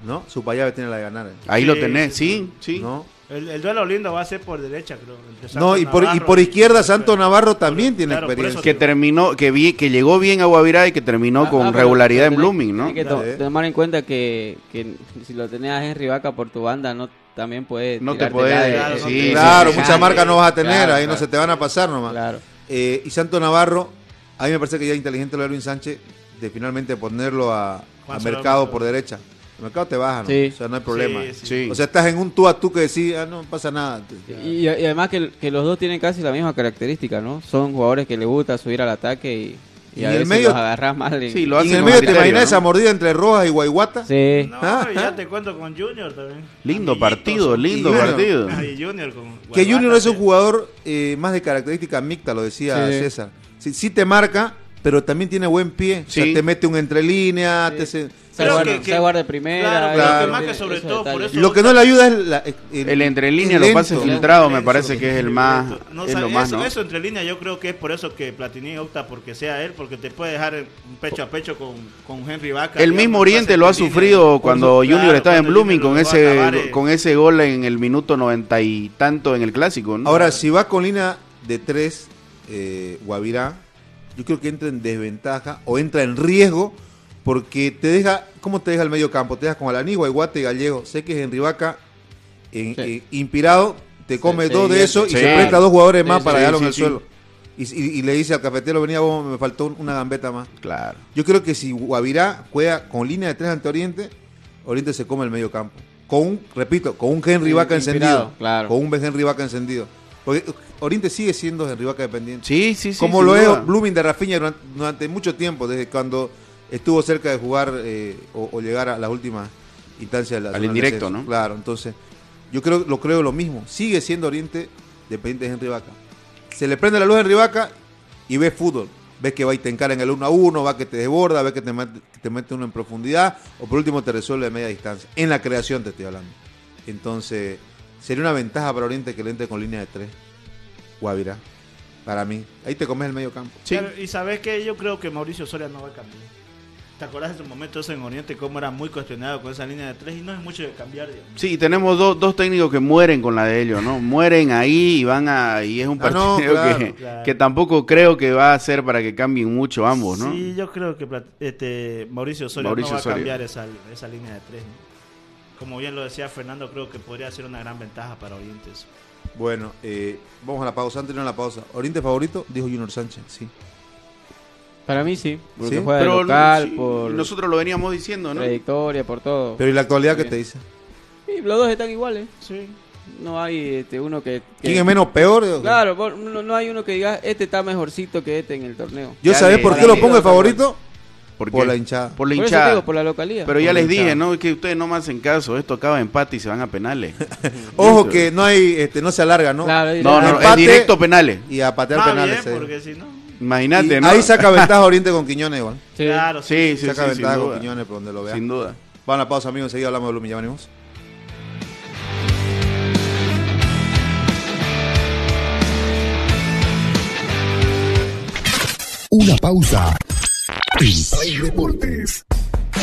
¿No? Supayave tiene la de ganar. Ahí Sí, lo tenés, sí, sí, sí. ¿No? El, el duelo lindo va a ser por derecha, creo. entre No, Santos y por, y por izquierda y- Santo Navarro también tiene Claro, experiencia. Que terminó, que vi, que llegó bien a Guavirá y que terminó Ah, con ah, regularidad en Blooming, ¿no? Hay que tomar en cuenta que, que si lo tenés a Henry Vaca por tu banda, no también puede. No te tirarte puede- la de- Claro, no sí, te- sí, Claro, sí, muchas marcas no vas a tener, Claro, ahí no se te van a pasar nomás. Claro. Eh, y Santo Navarro, a mí me parece que ya es inteligente lo de Luis Sánchez de finalmente ponerlo a, a Mercado por derecha. El mercado te baja, ¿no? Sí. O sea, no hay problema. Sí, sí. Sí. O sea, estás en un tú a tú que decís, ah, no pasa nada. Y, y además que, que los dos tienen casi la misma característica, ¿no? Son jugadores que les gusta subir al ataque y, Y, Y a en el veces medio- los agarrás mal. y- Sí, lo Y hacen en el medio te imaginas ¿no? esa mordida entre Rojas y Guayguata. Sí. No, Ah, y ya ah. te cuento con Junior también. Lindo Amiguitos, partido, lindo Y Junior. partido. Y Junior con Que Junior es un jugador eh, más de característica mixta, lo decía Sí. César. Sí, sí te marca, pero también tiene buen pie. O sea, Sí. te mete un entre línea, te se- Que- que- primera. Claro, pero Claro. que sobre todo por eso Lo que no le ayuda es la- El entre línea, los pases filtrados, me parece que es el más, No, es o sea, lo más, eso, ¿no? eso entre líneas yo creo que es por eso que Platini opta porque sea él, porque te puede dejar un pecho a pecho con, con Henry Vaca. El mismo Oriente lo ha sufrido cuando Claro, Junior estaba en Blooming con acabar, ese eh. con ese gol en el minuto noventa y tanto en el clásico, ¿no? Ahora, si va con línea de tres, eh, Guavirá, yo creo que entra en desventaja o entra en riesgo porque te deja, ¿cómo te deja el medio campo? Te dejas con Alaní, Guayguate y Gallego. Sé que Henry Vaca, en- Sí. eh, inspirado, te come dos de eso y Sí. se presta dos jugadores más Sí, para dejarlo sí, en el sí. suelo. Y, y- y le dice al cafetero, venía vos, me faltó una gambeta más. claro. Yo creo que si Guavirá juega con línea de tres ante Oriente, Oriente se come el medio campo. Con un, repito, con un Henry Vaca encendido. claro. Con un Henry Vaca encendido. Porque Oriente sigue siendo Henry Vaca dependiente. Sí, sí, sí. Como lo duda. es Blooming de Rafinha durante, durante mucho tiempo, desde cuando estuvo cerca de jugar eh, o, o llegar a las últimas instancias de la Al de indirecto. ¿no? Claro, entonces yo creo lo creo lo mismo. Sigue siendo Oriente dependiente de Henry Vaca. Se le prende la luz a Henry Vaca y ves fútbol. Ves que va y te encara en el 1 a 1, va que te desborda, ves que te mete, que te mete uno en profundidad o por último te resuelve a media distancia. En la creación te estoy hablando. Entonces, sería una ventaja para Oriente que le entre con línea de 3. Guavirá. Para mí. Ahí te comes el medio campo. Pero, y sabes que yo creo que Mauricio Soria no va a cambiar. ¿Te acuerdas de su momento ese en Oriente cómo era muy cuestionado con esa línea de tres y no es mucho de cambiar? digamos? Sí, tenemos dos, dos técnicos que mueren con la de ellos, ¿no? Mueren ahí y van a... Y es un Ah, no, partido claro, que, claro. que tampoco creo que va a ser para que cambien mucho ambos, ¿no? Sí, yo creo que este, Mauricio Mauricio no va a cambiar esa, esa línea de tres. ¿no? Como bien lo decía Fernando, creo que podría ser una gran ventaja para Oriente. eso. Bueno, eh, vamos a la pausa. Antes de la pausa. ¿Oriente favorito? Dijo Junior Sánchez. Sí. Para mí sí, porque ¿Sí? juega de Pero local, sí, por nosotros lo veníamos diciendo, ¿no? trayectoria, por todo. Pero ¿y la actualidad qué te dice? Sí, los dos están iguales. Sí. No hay este, uno que... que- ¿Quién es menos peor? Claro, no, no hay uno que diga, este está mejorcito que este en el torneo. ¿Yo Ya sabés le- por qué lo pongo de favorito? ¿Por, qué? la hinchada. Por la Por eso te hinchada. digo, por la localidad. Pero ya Por la les dije, hinchada. ¿no? Es que ustedes no me hacen caso. Esto acaba en empate y se van a penales. <laughs> Ojo que no hay, este, no se alarga, ¿no? Claro, y- No, no, no, es Empate directo penales. Y a patear penales. bien, eh. porque si no... Imagínate, ¿no? Ahí saca ventaja <laughs> Oriente con Quiñones igual. Sí. Claro, sí. Sí, saca sí, sin ventaja con duda. Quiñones por donde lo vea. Sin duda. Van a la pausa, amigos. Enseguida hablamos de Blooming. Ya venimos. Una pausa. En Play Deportes.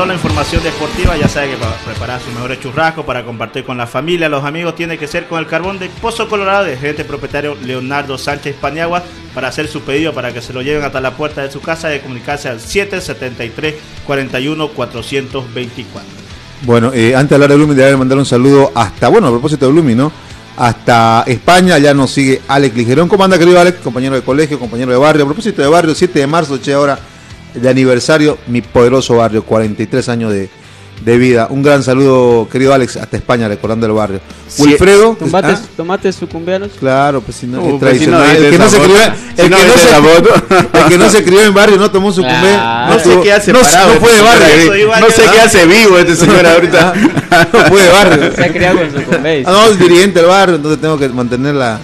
Toda la información deportiva. Ya sabe que para preparar su mejor churrasco para compartir con la familia, los amigos, tiene que ser con el carbón de Pozo Colorado del gerente propietario Leonardo Sánchez Paniagua para hacer su pedido para que se lo lleven hasta la puerta de su casa de comunicarse al 773 41 424. Bueno, eh, antes de hablar de Blooming, debe mandar un saludo hasta, bueno, a propósito de Blooming, ¿no? hasta España. Ya nos sigue Alex Ligerón. ¿Cómo anda, querido Alex? Compañero de colegio, compañero de barrio. A propósito de barrio, 7 de marzo, che, ahora de aniversario, mi poderoso barrio, 43 años de, de vida. Un gran saludo, querido Alex, hasta España, recordando el barrio. Sí, Wilfredo. ¿Tomates, ¿ah? tomates sucumbianos? Claro, pues si no, Uh, es pues si no tradicional. el, que no se crió, el, Si no que no viste se, esa foto. el que no se crió en barrio no tomó su cumbé. Claro. No sé qué hace no, parado no fue de señor barrio. No sé qué hace vivo este señor ahorita. <laughs> no fue de barrio. Se ha criado con sucumbéis. Ah, no, es dirigente del barrio, entonces tengo que mantener la,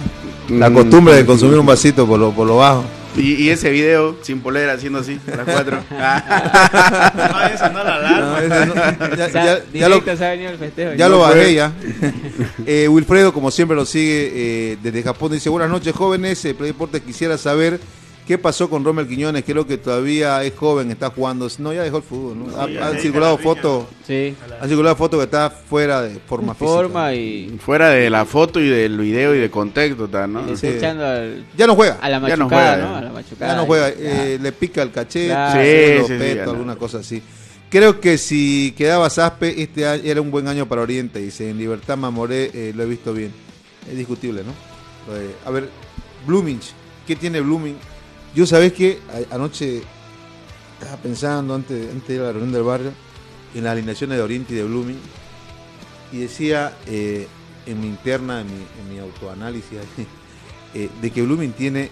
la Mm. costumbre de consumir un vasito por lo, por lo bajo. Y, y ese video sin polera haciendo así, a las cuatro. No, esa no la alarma. No, ese no- ya, O sea, ya- ya lo, directo se ha venido el festejo. ya lo bajé ya. Eh, Wilfredo, como siempre, lo sigue eh, desde Japón. Dice, buenas noches, jóvenes. Eh, Play Deportes quisiera saber qué pasó con Rommel Quiñones. Creo que todavía es joven, está jugando. No, ya dejó el fútbol. ¿no? Ha- Sí, han circulado fotos. Sí. Han circulado fotos que está fuera de forma física. Forma y Fuera de la foto y del video y de contexto, ¿no? Sí. echando al- Ya no juega. a la Ya no machucada, juega, ¿no? ya. A la machucada. Ya no juega, Ya. eh, le pica el cachete, Claro. sí, peto, alguna cosa así. Creo que si quedaba Zaspe, este año era un buen año para Oriente. Dice, en Libertad Mamoré eh, lo he visto bien. Es discutible, ¿no? De- a ver, Blooming, ¿qué tiene Blooming? Yo, ¿sabés qué? A- Anoche estaba pensando, antes, antes de ir a la reunión del barrio, en las alineaciones de Oriente y de Blooming. Y decía, eh, en mi interna, en mi, en mi autoanálisis, <laughs> eh, de que Blooming tiene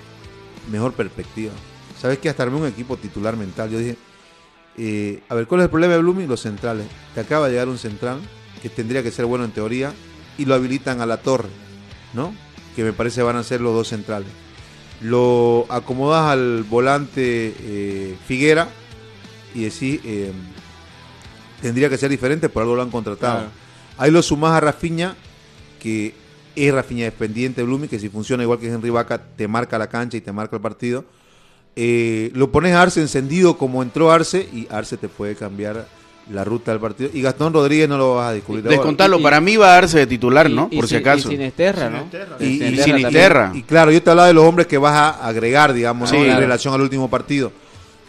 mejor perspectiva. ¿Sabes que Hasta armé un equipo titular mental. Yo dije, eh, a ver, ¿cuál es el problema de Blooming? Los centrales. Te acaba de llegar un central que tendría que ser bueno en teoría y lo habilitan a la torre, ¿no? Que me parece van a ser los dos centrales. Lo acomodas al volante eh, Figuera y decís, eh, tendría que ser diferente, por algo lo han contratado. Claro. Ahí lo sumás a Rafiña, que es Rafiña dependiente de Blooming, que si funciona igual que Henry Vaca, te marca la cancha y te marca el partido. Eh, lo pones a Arce encendido como entró Arce y Arce te puede cambiar la ruta del partido. Y Gastón Rodríguez no lo vas a descubrir. Descontarlo, Y- para mí va a darse de titular, ¿no? Y- y Por si sin- acaso. Y Sinisterra, ¿no? Y, y Sinisterra. Y claro, yo te hablaba de los hombres que vas a agregar, digamos, ¿no? Sí, en claro. relación al último partido.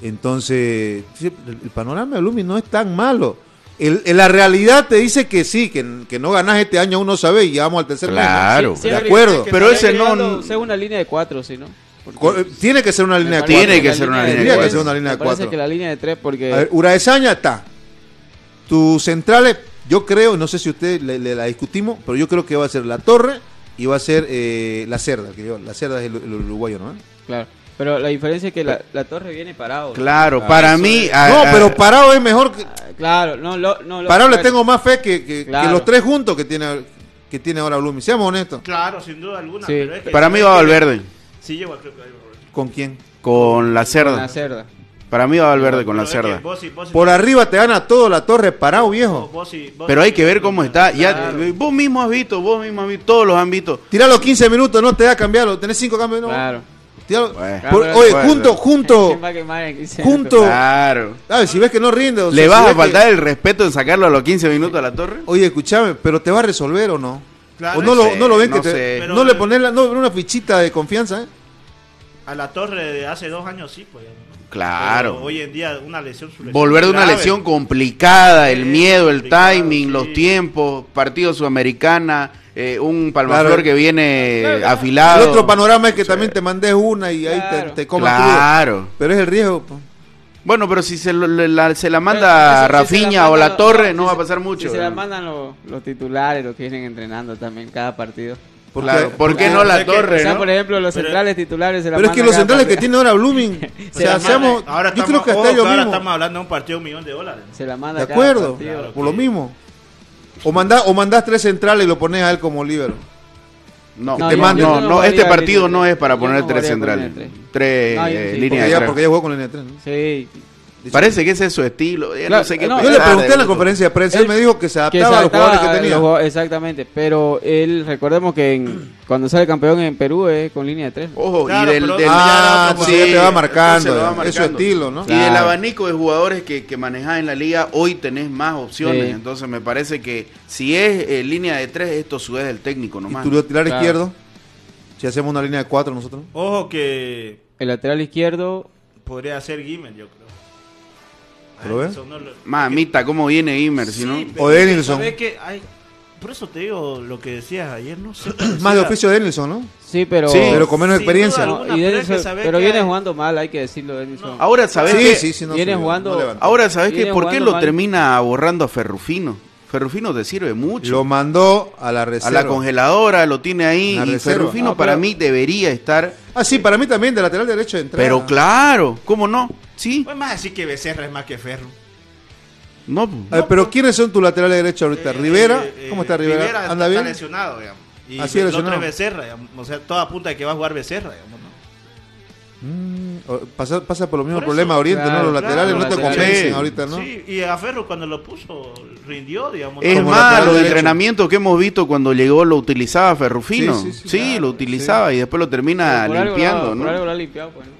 Entonces, el, panorama de Lumi no es tan malo. El, el- la realidad te dice que sí, que, que no ganás este año, uno sabe, y llegamos al tercer Claro. mes. Sí, de acuerdo. que Pero ese no- sea una línea de cuatro, ¿sí, no? Porque Tiene que ser una línea de cuatro. Tiene que ser una línea de Tendría que tres- ser una línea de me parece cuatro. que la línea de tres, porque... A ver, Uraesaña está. Tus centrales, yo creo, no sé si usted le, le la discutimos, pero yo creo que va a ser la Torre y va a ser eh, la Cerda. Que yo- la Cerda es el, el uruguayo, ¿no? Claro. Pero la diferencia es que la, la torre viene parado. Claro, Ah, para eso mí. no, pero parado es mejor que. Ah, Claro, no, lo, no, lo- Parado le tengo más fe que, que- los tres juntos que tiene, que tiene ahora Blooming. Seamos honestos. Claro, sin duda alguna. Sí. pero es que- Para mí va Valverde. Sí, a creo que ¿Con quién? Con la con cerda. la cerda. Para mí va Valverde con la cerda. vos y- vos y- Por arriba te gana todo la torre parado, viejo. vos y- vos Pero hay que ver cómo está. Ya, Claro. eh, vos mismo has visto, vos mismo has visto, todos los han visto. Tirá los 15 minutos, no te da cambiarlo. Tenés 5 cambios, no. Claro. Bueno. Por- oye, bueno. junto, junto. ¿Quién va a quemar en 15 Junto. Claro. A ver, si ves que no rinde. o sea, ¿Le si vas a que- faltar el respeto en sacarlo a los 15 minutos a la torre? Oye, escúchame, pero te va a resolver o no. Claro, o no, lo, no lo ven no que te, sé. no le pones la- no, una fichita de confianza, ¿eh? A la torre de hace dos años sí, pues. Claro. Pero hoy en día una lesión. su lesión Volver de una grave. lesión complicada, el Sí, miedo, el timing, sí. los tiempos, partido sudamericana, eh, un palmaflor Claro. que viene Claro. afilado. El otro panorama es que también te mandes una y ahí Claro. te, te comas Claro. Pero es el riesgo. po. Bueno, pero si se, lo- le- la, se la manda si se Rafiña la o la Torre, no va a pasar mucho. Si se la mandan los, los titulares, los que vienen entrenando también cada partido. Porque- Claro, ¿por qué no la sea que- Torre, o sea, no? por ejemplo, los Pero- centrales titulares se la Pero es que los centrales que partido. tiene ahora Blooming, <laughs> o Se sea, la seamos, Ahora yo estamos, creo que hasta ellos ahora estamos hablando de un partido de un millón de dólares. Se la manda De acuerdo. Claro. por lo mismo. O mandás, o mandás tres centrales y lo pones a él como líbero. No, No, te yo- mando- yo no, no no, este partido no es para poner no tres centrales. tres. No, eh, líneas Porque de porque ya jugó con línea de tres, ¿no? Sí. Parece que ese es su estilo. ya Claro, no sé qué no, Yo le pregunté en la conferencia de prensa, él Él- me dijo que se que adaptaba se a los jugadores que tenía. los exactamente, pero él, recordemos que en- <clears throat> cuando sale campeón en Perú es con línea de tres. Ojo, Claro, y del, pero- del- Ah, ya, sí, ya te va marcando, es su estilo, ¿no? Y del abanico de jugadores que, que manejás en la liga, hoy tenés más opciones. Sí. Entonces me parece que si es eh, línea de tres, esto sube del técnico Y nomás. tu lateral Claro. izquierdo, si hacemos una línea de cuatro nosotros. Ojo que El lateral izquierdo, podría ser Gimmel, yo creo. Mamita, ¿cómo viene Imer? Si no? O de Denilson. Que hay... Por eso te digo lo que decías ayer, no sé. <clears throat> Más de oficio de Denilson, ¿no? Sí, pero, pero con menos experiencia. Pero, viene jugando mal, hay que decirlo, Denilson. Ahora, ¿sabes que... viene jugando... Ahora, ¿sabes que ¿Por qué lo termina borrando a Ferrufino? Ferrufino te sirve mucho. Lo mandó a la reserva. A la congeladora, lo tiene ahí. Y. Ferrufino para mí debería estar Ah, sí, para mí también, de lateral derecho de entrada. Pero claro, ¿cómo no? Sí. Pues más así que Becerra es más que Ferro. No. Pero ¿quiénes son tus laterales derechos ahorita? Eh, Rivera, eh, eh, ¿cómo está Rivera? Rivera ¿Anda está bien? lesionado, digamos. Y ah, Así el otro es Becerra, digamos. o sea, toda punta de que va a jugar Becerra, digamos, ¿no? Mm, pasa, pasa por lo mismo por problema Oriente, ¿no? Los laterales no te convencen ahorita, ¿no? Sí, y a Ferro cuando lo puso rindió, digamos. Es más, los entrenamientos que hemos visto cuando llegó lo utilizaba Ferrufino. Sí, lo utilizaba y después lo termina limpiando, lo ha limpiado, pues, ¿no?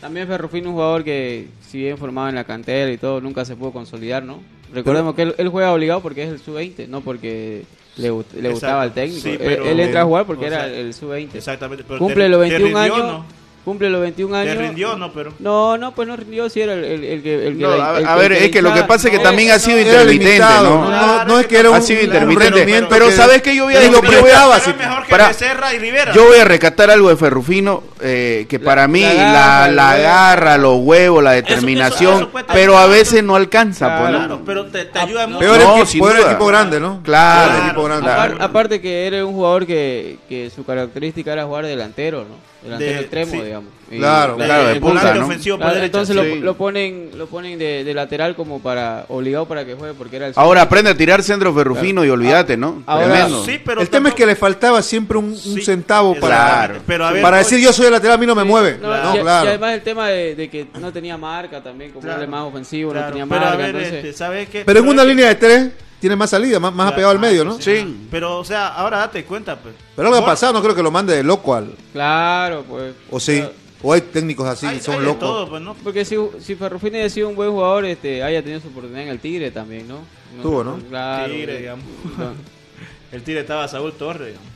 También Ferrufino es un jugador que, si bien formado en la cantera y todo, nunca se pudo consolidar, ¿no? Recordemos que él, juega obligado porque es el sub-20, no porque le, le gustaba al técnico. Él, entra a jugar porque era el sub-20. Exactamente. Cumple los 21 años cumple los 21 años. ¿Le rindió no, pero? No, no, pues no rindió, si era el, el, el, que... El que el, a ver, es que lo que pasa es que también no, ha sido intermitente, ¿no? Claro, no, es que era un... Ha sido intermitente, pero, pero que, ¿sabes que Yo voy a... Pero, pero, yo voy a así, mejor que para, Becerra y Rivera. Yo voy a rescatar algo de Ferrufino, eh, que la, para mí la, la, garra, los huevos, la determinación, eso, eso, eso pero a veces no alcanza. Pues, claro, pero te, ah, ayuda mucho. Peor equipo grande, ¿no? Claro, equipo grande. Aparte que era un jugador que su característica era jugar delantero, ¿no? delantero de, extremo, sí. digamos. Y claro, claro, de, de punta, ¿no? ofensivo claro, por Entonces. Lo, lo, ponen, lo ponen de, lateral como para obligado para que juegue porque era el Ahora aprende a tirar centro Ferrufino claro. y olvídate, ¿no? Ah, ahora, sí, pero el tema es que le faltaba siempre un, sí, un centavo para pero a ver, para decir yo soy el lateral, a mí no me mueve. No, no, y, y, además el tema de, que no tenía marca también, como era más ofensivo, no tenía pero marca, ver, entonces... Este, ¿sabes qué? Pero en una línea de tres tiene más salida, más, más apegado al medio, ¿no? Sí. Pero, o sea, ahora date cuenta, pues. Pero algo ha pasado, no creo que lo mande de loco al. Claro, pues. O sí. O hay técnicos así, hay, son locos. Pues, Porque si, si Ferrufini ha sido un buen jugador, este, haya tenido su oportunidad en el Tigre también, ¿no? no Tuvo, ¿no? Claro. Tigre, eh, digamos. <laughs> El Tigre estaba Saúl Torres, digamos.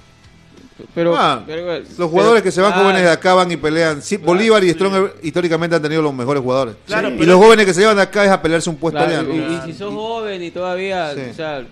Pero, ah, los jugadores que se van jóvenes de acá van y pelean. Sí, Bolívar y Strong históricamente han tenido los mejores jugadores. Y los jóvenes que se llevan de acá es a pelearse un puesto allá. Y, si sos joven y todavía, o sea,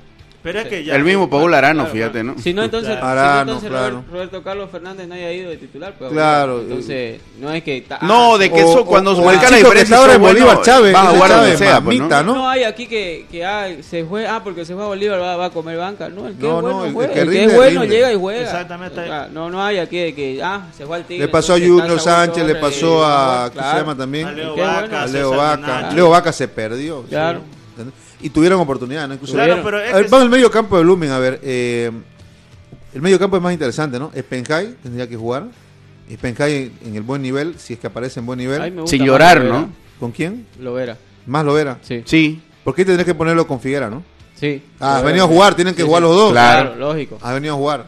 pero que ya. El mismo Paul Arano, fíjate, ¿no? Si no, entonces, Arano, si no, entonces Roberto, Carlos Fernández no haya ido de titular. Pues, claro. Entonces, no es que. No, ah, de que eso cuando o, el chico diferencia ahora en Bolívar Chávez. A jugar donde sea, pues, mamita, ¿no? ¿no? hay aquí que, que ah, se juega. Ah, porque se juega a Bolívar, va, a comer banca. No, el que no, es bueno, el, juega, el, que, es bueno llega y juega. Exactamente. No, no hay aquí de que. Ah, se juega al Tigre. Le pasó a Junior Sánchez, le pasó eh, a. ¿Qué se llama también? A Leo Vaca. Leo Vaca se perdió. Claro. Y tuvieron oportunidad, ¿no? Incluso claro, pero a ver, vamos al medio campo de Blooming, a ver. Eh, el medio campo es más interesante, ¿no? Spenhai tendría que jugar. Spenhai en el buen nivel, si es que aparece en buen nivel. Sin llorar, ¿no? ¿Con quién? Lovera. ¿Más Lovera? Sí. Sí. Porque ahí tendrías que ponerlo con Figuera, ¿no? Sí. Ah, has venido a jugar, tienen que jugar los dos. Claro, lógico. Has venido a jugar.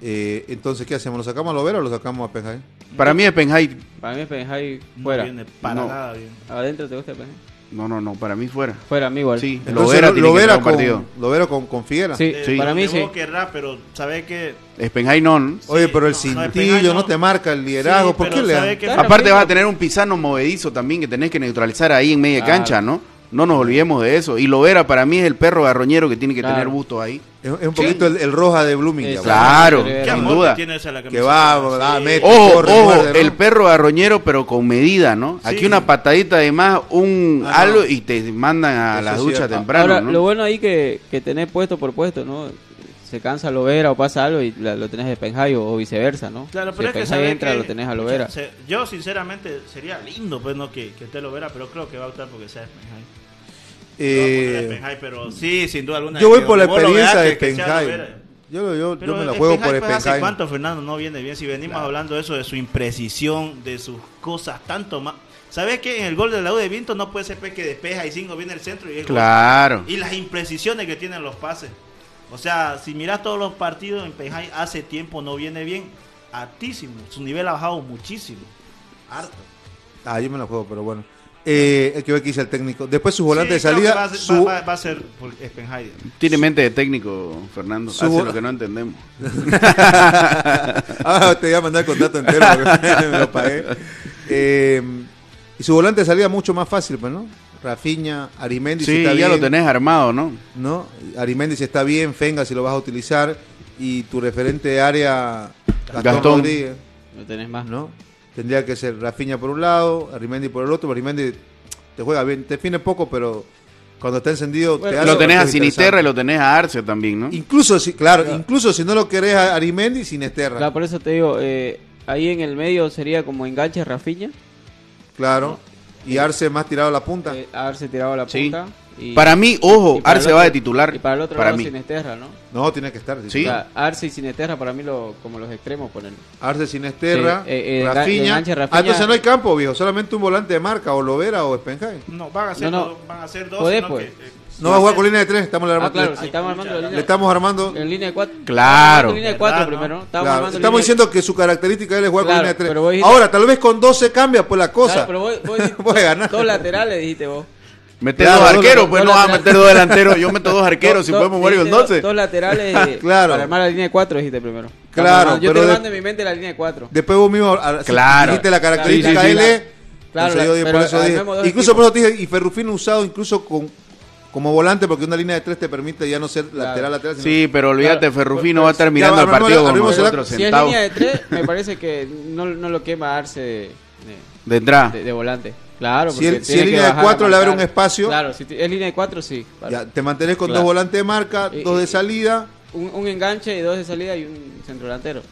Eh, entonces, ¿qué hacemos? ¿Lo sacamos a Lovera o lo sacamos a Penhai? Para mí es Penhai. Para mí es Penhai fuera. Para nada bien. Adentro te gusta Penhai. No, no, no, para mí fuera. Fuera, a mí igual. Sí, Entonces, Lovera, tiene Lovera, que ser con, Lovera Fiera. Sí, para mí sí. querrá, pero sabe que... Espenjay no. Oye, pero el no, cintillo no, te marca el liderazgo. Sí, ¿Por qué le Aparte vas a tener un pisano movedizo también que tenés que neutralizar ahí en media cancha, ¿no? No nos olvidemos de eso. Y Lovera para mí es el perro garroñero que tiene que tener busto ahí. Es, un poquito el, roja de Bloomington. Claro, sin duda. Que, va, va sí. ojo, ojo el perro garroñero, pero con medida, ¿no? Aquí una patadita de más, un ah, algo, y te mandan a la ducha temprano. ¿no? lo bueno ahí que, que tenés puesto por puesto, ¿no? se cansa Lovera o pasa algo y la, lo tenés de Penjay o, viceversa, ¿no? Claro, pero es que entra, que, lo tenés a Lovera. yo, sinceramente, sería lindo, pues, ¿no? Que, que esté Lovera, pero creo que va a optar porque sea Penjay. Eh, yo voy por la experiencia de Penjai. Yo, yo, yo, me la juego por el pues, ¿Hace cuánto Fernando no viene bien? Si venimos hablando de eso, de su imprecisión, de sus cosas, tanto más. ¿Sabes que En el gol del lado de Vinto no puede ser que despeja y cinco viene el centro y es Claro. Gol. Y las imprecisiones que tienen los pases. O sea, si miras todos los partidos en Penjai hace tiempo no viene bien, hartísimo. Su nivel ha bajado muchísimo. Harto. Ah, yo me la juego, pero bueno. Eh, el que dice el técnico. Después su volante de salida. Va a, ser, su... va. Tiene mente de técnico, Fernando. Su... Hace lo que no entendemos. <laughs> ah, te voy a mandar el contrato entero. <laughs> me lo pagué. Eh, y su volante de salida mucho más fácil, pues, ¿no? Rafiña, Arimendi. Sí, si está ya lo tenés armado, ¿no? ¿No? Arimendi si está bien, Fenga si lo vas a utilizar. Y tu referente de área, Gastón, Rodríguez. No tenés más. ¿No? Tendría que ser Rafiña por un lado, Arimendi por el otro, Arimendi te juega bien, te define poco, pero cuando está encendido te hace lo tenés a Sinisterra y lo tenés a Arce también, ¿no? Incluso si, claro, incluso si no lo querés a Arimendi, Sinisterra. Claro, por eso te digo, eh, ahí en el medio sería como enganche Rafiña. Claro. Y Arce más tirado a la punta. Eh, Arce tirado a la Sí. Y- Para mí, ojo, para Arce va de titular, Y para el otro para lado mí. Sinesterra, ¿no? No, tiene que estar. Sí. O sea, Arce y Sinesterra para mí lo, como los extremos ponen. Arce Sinesterra, Sí, eh, eh, Rafinha. enganche Rafinha. Ah, entonces no hay campo, viejo. Solamente un volante de marca, o Lovera o Spenjay. No, van a ser, No, van a ser dos. Podés, sino pues. que, eh, No va a jugar con línea de tres, estamos Ah, armando. claro, le, si estamos armando línea. le estamos armando. En línea de cuatro. Claro. En línea de cuatro ¿Verdad, primero. Estamos, Claro, armando estamos línea- diciendo que su característica él es jugar Claro, con línea de tres. pero vos dijiste- Ahora, tal vez con dos se cambia pues la cosa. Claro, pero <laughs> dijiste Puede ganar. dos laterales dijiste vos. Meter Claro, dos arqueros, pues no vas a meter dos delanteros. Yo meto dos <laughs> arqueros si podemos jugar con dijiste dos- 12. Dos laterales eh, <laughs> Claro. para armar la línea de cuatro dijiste primero. Claro, Yo te mando en mi mente la línea de cuatro. Después vos mismo ah, Claro. dijiste la característica L. claro. Incluso por eso dije, y Ferrufino usado incluso con, como volante, porque una línea de tres te permite ya no ser lateral, lateral. sino- Sí, pero olvídate, Claro. Ferrufino va a estar mirando el armemos partido con nosotros Si es línea de tres, me <laughs> parece que no, no lo quema Arce de, de, de- de volante. Claro, Si si es línea de bajar a cuatro, le abre un espacio. Claro, si es línea de cuatro, sí. Vale. Ya, te mantenés con Claro. dos volantes de marca, Y- dos de y- salida. Un, un enganche y dos de salida y un centro delantero.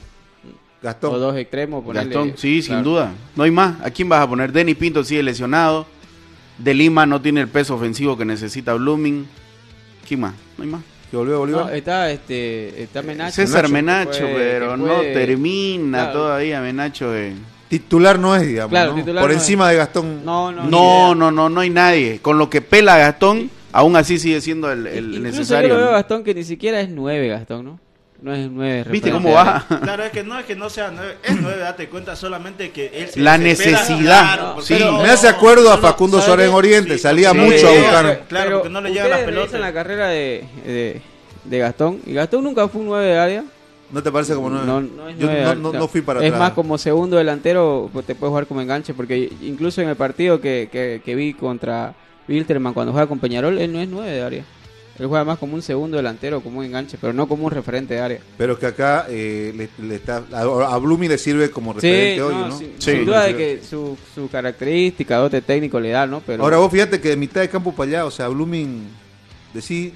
Gastón. O dos extremos, ponerle. Gastón, sí, sin duda. No hay más. ¿A quién vas a poner? Denis Pinto sigue lesionado. De Lima no tiene el peso ofensivo que necesita Blooming. ¿Quién más? No hay más. Que volvió a Bolívar. No, está, este, está Menacho. César Menacho, puede- pero no termina Claro. todavía Menacho de... Titular no es, digamos. Claro, ¿no? titular Por no encima de Gastón. No, no. No, no, no, no hay nadie. Con lo que pela Gastón, aún así sigue siendo el, el Incluso necesario. yo lo veo. Gastón que ni siquiera es nueve Gastón, ¿no? No es nueve. ¿Viste cómo va? <laughs> Claro, es que no es que no sea nueve, es nueve, date cuenta solamente que él se La necesidad, claro, sí. Me hace acuerdo a Facundo ¿sabe Suárez en? Oriente. Sí, Salía sí, mucho a sí, buscar. Claro, porque no le llegan las pelotas. revisan la carrera de, de, de Gastón. Y Gastón nunca fue un nueve de área. ¿No te parece como nueve? No, no es Yo nueve, no, no- no fui para Es atrás. más como segundo delantero, pues te puedes jugar como enganche. Porque incluso en el partido que, que, que vi contra Wilterman cuando juega con Peñarol, él no es nueve de área. Él juega más como un segundo delantero, como un enganche, pero no como un referente de área. Pero que acá eh, le, le está, a, a Blumi le sirve como referente Sí, hoy, no, ¿no? sin, Sí. sin duda de que su, su característica, dote técnico le da, ¿no? Pero Ahora vos fíjate que de mitad de campo para allá, o sea, Blooming, decís,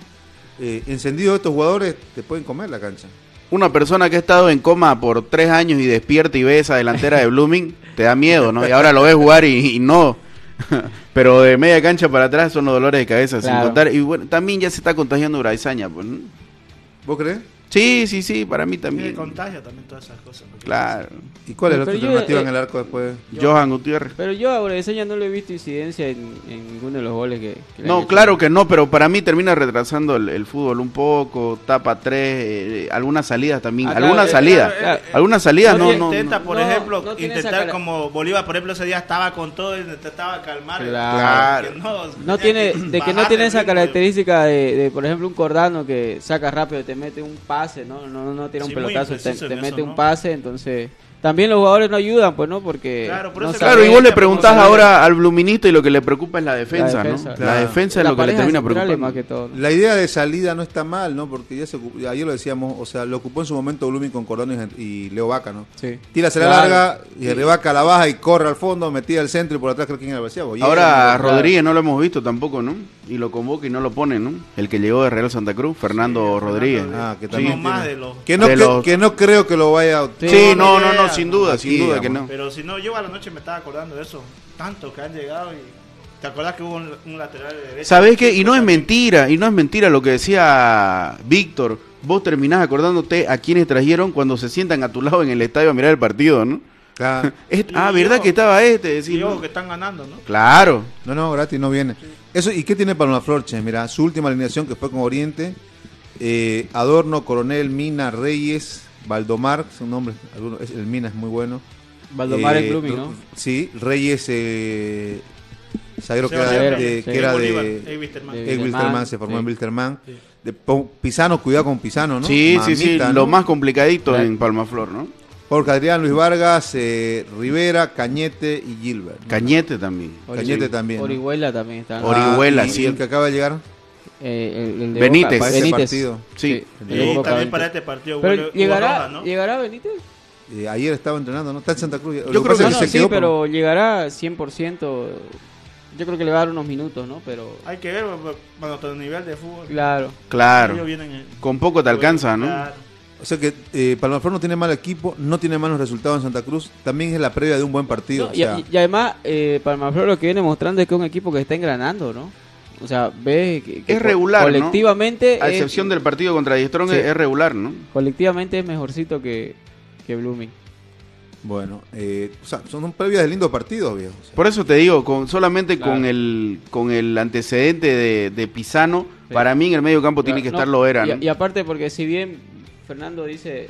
eh, encendido estos jugadores, te pueden comer la cancha. Una persona que ha estado en coma por tres años y despierta y ve esa delantera de Blooming, te da miedo, ¿no? Y ahora lo ves jugar y, y no. <laughs> Pero de media cancha para atrás son los dolores de cabeza, sin contar. Y bueno, también ya se está contagiando Braizaña, pues. ¿Vos crees? Sí, sí, sí, para mí también. contagia también todas esas cosas. Claro. ¿Y cuál es la alternativa eh, en el arco después? Johan Gutiérrez. Pero yo a Breseña no le he visto incidencia en, en ninguno de los goles que, No, hecho. claro que no, pero para mí termina retrasando el, el fútbol un poco, tapa tres, eh, algunas salidas también, Ah, claro, algunas eh, salidas, claro, eh, algunas salidas no, Intenta, no. por no, ejemplo, no intentar como Bolívar, por ejemplo, ese día estaba con todo y intentaba calmar. Claro. que No tiene, de que no tiene el esa característica de, de, por ejemplo, un cordano que saca rápido y te mete un pase, ¿no? No, no, tira un Sí, pelotazo, te, mete eso, un ¿no? pase, entonces también los jugadores no ayudan, pues, ¿no? Porque Claro, por no eso- Claro, y vos le preguntás ahora al Bluminista y lo que le preocupa es la defensa, defensa, ¿no? claro. La defensa es la lo que le termina preocupando. más que todo. ¿no? La idea de salida no está mal, ¿no? Porque ya se ocup- ayer lo decíamos, o sea, lo ocupó en su momento Blooming con Cordón y, y Leo Vaca, ¿no? Sí. Tira la Claro. larga y el Vaca la baja y corre al fondo, metida al centro y por atrás creo que el Ahora. Rodríguez no lo hemos visto tampoco, ¿no? Y lo convoca y no lo pone, ¿no? El que llegó de Real Santa Cruz, Fernando Rodríguez. Ah, que también más tiene- de los- que no de que, los- que no creo que lo vaya a Sí, Sí, no, no no. Sin duda, Aquí, sin duda que no. Pero si no, yo a la noche me estaba acordando de eso. Tanto que han llegado y. ¿Te acordás que hubo un, un lateral de derecha? ¿Sabés qué? Y no es mentira, y no es mentira lo que decía Víctor. Vos terminás acordándote a quienes trajeron cuando se sientan a tu lado en el estadio a mirar el partido, ¿no? Ah, <laughs> Es- Y yo- ¿verdad que estaba este? Que están ganando, ¿no? Claro. no, no, gratis no viene. Eso, ¿Y qué tiene Paloma Flor, che? Mira, su última alineación que fue con Oriente, eh, Adorno, Coronel, Mina, Reyes, Valdomar, son nombres, algunos, es- el Mina es muy bueno. Valdomar Eh, Blooming, ¿no? Sí, Reyes, eh, zaguero que Seba era de, sí. que era de, eh, de- Eh, Wilstermann, Wilstermann, se formó sí. en Wilstermann. Sí. Pisano, cuidado con Pisano, ¿no? Sí, sí, sí, lo más complicadito en Palmaflor, ¿no? Jorge Adrián, Luis Vargas, eh, Rivera, Cañete y Gilbert. Cañete también. Cañete también. ¿no? Orihuela también está. Ori- Orihuela, Ah, sí. Y el que acaba de llegar. Eh, el, el de Benítez. Boca, Para este Benítez. partido. Sí. el de Y Boca, también para este partido Pero llegará, ¿no? llegará Benítez. Eh, ayer estaba entrenando, ¿no? Está en Santa Cruz. Yo que creo que No, es no, se sí, quedó por- pero llegará 100%. Yo creo que le va a dar unos minutos, ¿no? Pero Hay que ver bueno, todo el nivel de fútbol. claro. Claro. Vienen en- Con poco te alcanza, ¿no? Claro. O sea que eh, Palmaflor no tiene mal equipo, no tiene malos resultados en Santa Cruz. También es la previa de un buen partido. No, o y, sea, y- y además, eh, Palmaflor lo que viene mostrando es que es un equipo que está engranando, ¿no? O sea, ves que, que Es co- regular, ¿no? colectivamente A es- excepción del partido contra Diestrong Sí. es regular, ¿no? colectivamente es mejorcito que, que Blooming. bueno, eh, o sea, son previas de lindos partidos, viejo. O sea, Por eso te digo, con solamente Claro. con el con el antecedente de, de Pisano, Sí. para mí en el medio campo tiene que No, estar Loera, y, ¿no? y aparte porque si bien Fernando dice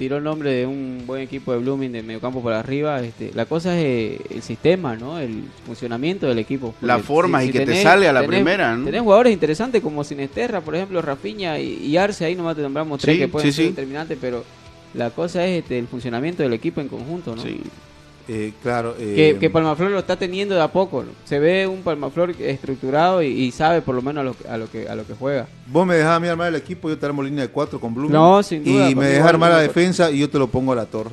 tiró el nombre de un buen equipo de Blooming de mediocampo para arriba, este, la cosa es eh, el sistema, ¿no? El funcionamiento del equipo. La forma y que te sale a la primera, ¿no? Tenés jugadores interesantes como Sinesterra, por ejemplo, Rafiña y, y Arce, ahí nomás te nombramos tres Sí, que pueden sí, ser sí. determinantes, pero la cosa es este, el funcionamiento del equipo en conjunto, ¿no? Sí. Eh, claro. eh, Que, que Palmaflor lo está teniendo de a poco. ¿no? Se ve un Palmaflor estructurado y, y sabe por lo menos a lo, a lo que a lo que juega. Vos me dejás a mí armar el equipo, yo te armo línea de cuatro con Blooming. No, sin duda, Y me igual, armar la defensa y yo te lo pongo a la torre.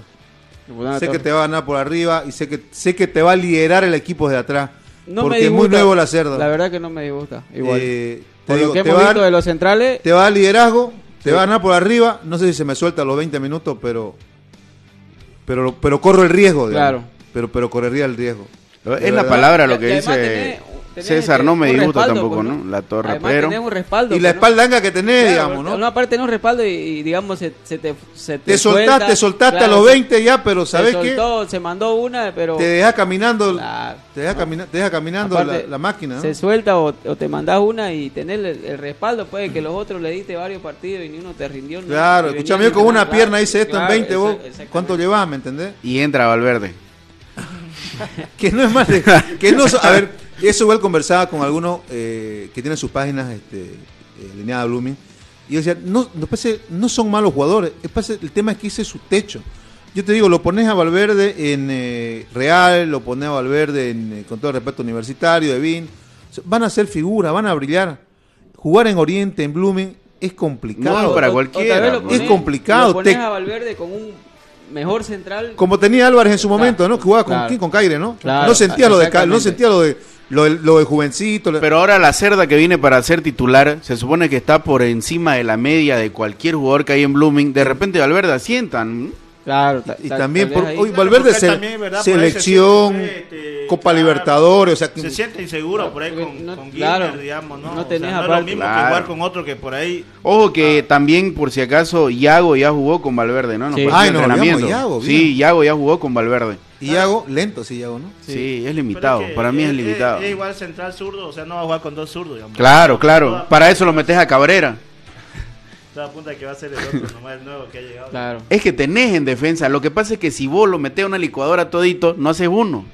Sé torre. que te va a ganar por arriba y sé que sé que te va a liderar el equipo de atrás. No porque me es muy disgusta. nuevo la cerda. La verdad que no me disgusta. Igual. Eh, te por digo, lo que te hemos va a visto dar- de los centrales, Te va a dar liderazgo, te Sí. va a ganar por arriba. No sé si se me suelta a los 20 minutos, pero pero pero corro el riesgo. digamos. Claro. Pero pero correría el riesgo. Es la palabra lo que dice tenés- tenés, César, no me disgusta tampoco, pues, ¿no? La torre, además pero... tenés un respaldo. Y la pues, ¿no? espalda que tenés, Claro, digamos, ¿no? Una parte tenés un respaldo y, y, digamos se, se te se te, Te soltaste, suelta. te soltaste Claro, a los se- 20 ya, pero se ¿sabes qué? soltó, Se mandó una, pero Te deja caminando, Claro. te deja, camina- te deja caminando Aparte, la, la máquina. ¿no? se suelta o, o te mandás una y tenés el, el respaldo, puede que los otros le diste varios partidos y ni uno te rindió. Claro, venía yo con una pierna hice esto Claro, en 20, vos. ¿cuánto llevas, me entendés? Y entra Valverde. <laughs> Que no es más de- que no a ver, eso igual conversaba con algunos eh, que tienen sus páginas este, eh, lineada Blooming, y yo decía, no, no, parece- no son malos jugadores, es parece- el tema es que hice su techo. Yo te digo, lo pones a Valverde en eh, Real, lo pones a Valverde en, eh, con todo el respeto universitario, de Vin, o sea, van a ser figuras, van a brillar. Jugar en Oriente, en Blooming, es complicado. No, para O- cualquiera, pues. Es complicado, Lo pones te- a Valverde con un mejor central. Como tenía Álvarez en su momento, ¿no? Que jugaba con, Claro. ¿quién? con Caire, ¿no? Claro, no sentía lo de no sentía lo de lo, de- lo de jovencito. lo- Pero ahora la cerda que viene para ser titular, se supone que está por encima de la media de cualquier jugador que hay en Blooming. De repente Valverde asientan. Claro, y ta- también por hoy Claro, Valverde se- también, ahí se selección, siente, este, Copa claro, Libertadores, o sea, que- se siente inseguro por ahí con, no- con claro, Guilherme, digamos, ¿no? no O sea, tenés no es lo mismo Claro. que jugar con otro que por ahí Ojo que también, por si acaso, Iago ya jugó con Valverde, ¿no? Los Sí. Ay, entrenamiento. Iago, sí. Iago ya jugó con Valverde. y Iago, lento, sí, Iago, ¿no? Sí, es Pero limitado. es que Para mí es, limitado. Es, igual central zurdo, o sea, no va a jugar con dos zurdos, digamos. Claro, claro. Para eso lo metes a Cabrera. Toda punta que va a ser el otro, nomás el nuevo que ha llegado. Claro. Es que tenés en defensa. Lo que pasa es que si vos lo metés a una licuadora todito, no haces uno.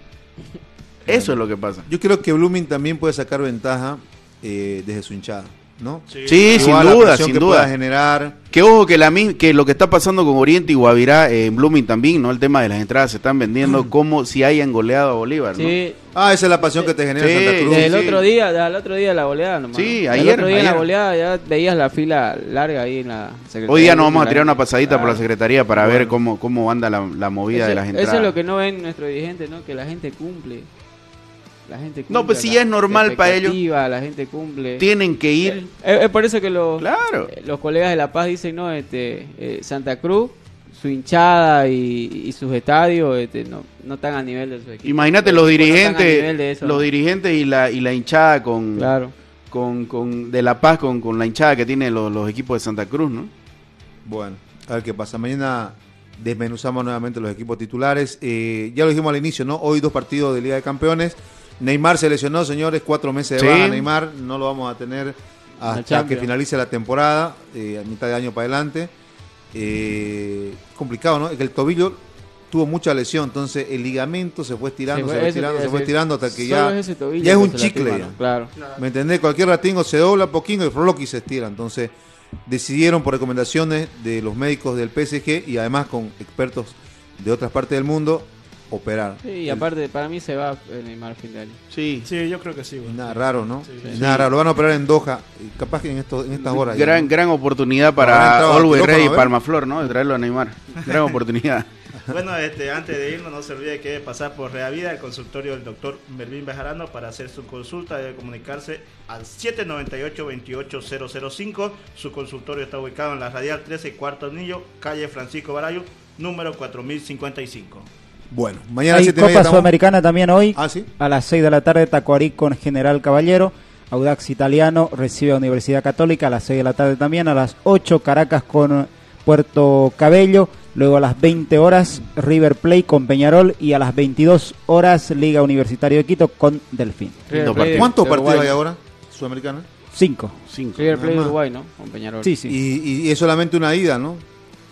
Eso es lo que pasa. Yo creo que Blooming también puede sacar ventaja eh, desde su hinchada, ¿no? Sí, sin duda, sin que duda. generar. Que ojo que, la, que lo que está pasando con Oriente y Guavirá eh, en Blooming también, ¿no? El tema de las entradas se están vendiendo como si hayan goleado a Bolívar, ¿no? Sí, Ah, esa es la pasión que te genera Sí, Santa Cruz. Desde el sí. otro día, desde el otro día de la goleada nomás. Sí, ayer, El otro día en la ayer. goleada ya veías la fila larga ahí en la Secretaría Hoy día nos vamos a tirar una pasadita por la Claro. Secretaría para ver cómo, cómo anda la, la movida Eso, de las entradas. eso es lo que no ven nuestros dirigentes, ¿no? Que la gente cumple. La gente cumple. No, pues sí, la- ya es normal para ellos. La gente cumple. Tienen que ir. Es, es por eso que los, Claro. eh, los colegas de La Paz dicen, no, este, eh, Santa Cruz, su hinchada y, y sus estadios este, no, no están a nivel de su equipo. Imagínate Los no dirigentes, eso, los ¿no? dirigentes y la, y la hinchada con, Claro. con, con de La Paz con, con la hinchada que tienen los, los equipos de Santa Cruz, ¿no? Bueno, a ver qué pasa. Mañana desmenuzamos nuevamente los equipos titulares. Eh, ya lo dijimos al inicio, ¿no? Hoy dos partidos de Liga de Campeones. Neymar se lesionó, señores, cuatro meses de Sí. baja. Neymar no lo vamos a tener hasta que finalice la temporada, eh, a mitad de año para adelante. Eh, complicado, ¿no? Es que el tobillo tuvo mucha lesión, entonces el ligamento se fue estirando, se fue estirando, se fue estirando hasta que ya, es ya es un chicle. lastima, ya. ¿no? Claro. ¿Me entendés? Cualquier ratingo se dobla un poquito y Froloki se estira. Entonces decidieron por recomendaciones de los médicos del PSG y además con expertos de otras partes del mundo operar. Sí, y aparte, para mí se va Neymar a fin de año. Sí. Sí, yo creo que sí. Nada raro, ¿no? Sí. Nada raro. Lo van a operar en Doha. y capaz que en, esto, en estas horas. ya, Gran, ¿no? gran oportunidad para Always a y. Palmaflor, ¿no? De traerlo a Neymar. Gran oportunidad. <laughs> Bueno, este, antes de irnos, no se olvide que debe pasar por Reavida, el consultorio del doctor Melvin Bejarano, para hacer su consulta. Debe comunicarse al 798-28005. Su consultorio está ubicado en la Radial 13, cuarto anillo, calle Francisco Barayo, número 4055. Bueno, mañana Hay siete Copa media Sudamericana también hoy. Ah, sí. A las 6 de la tarde, Tacuarí con General Caballero. Audax Italiano recibe a Universidad Católica a las 6 de la tarde también. A las 8, Caracas con Puerto Cabello. Luego a las 20 horas, River Plate con Peñarol. Y a las 22 horas, Liga Universitario de Quito con Delfín. ¿Cuántos partidos hay ahora? Sudamericana. Cinco. Cinco. River más. Uruguay, ¿no? Con Peñarol. Sí, sí. Y, y es solamente una ida, ¿no?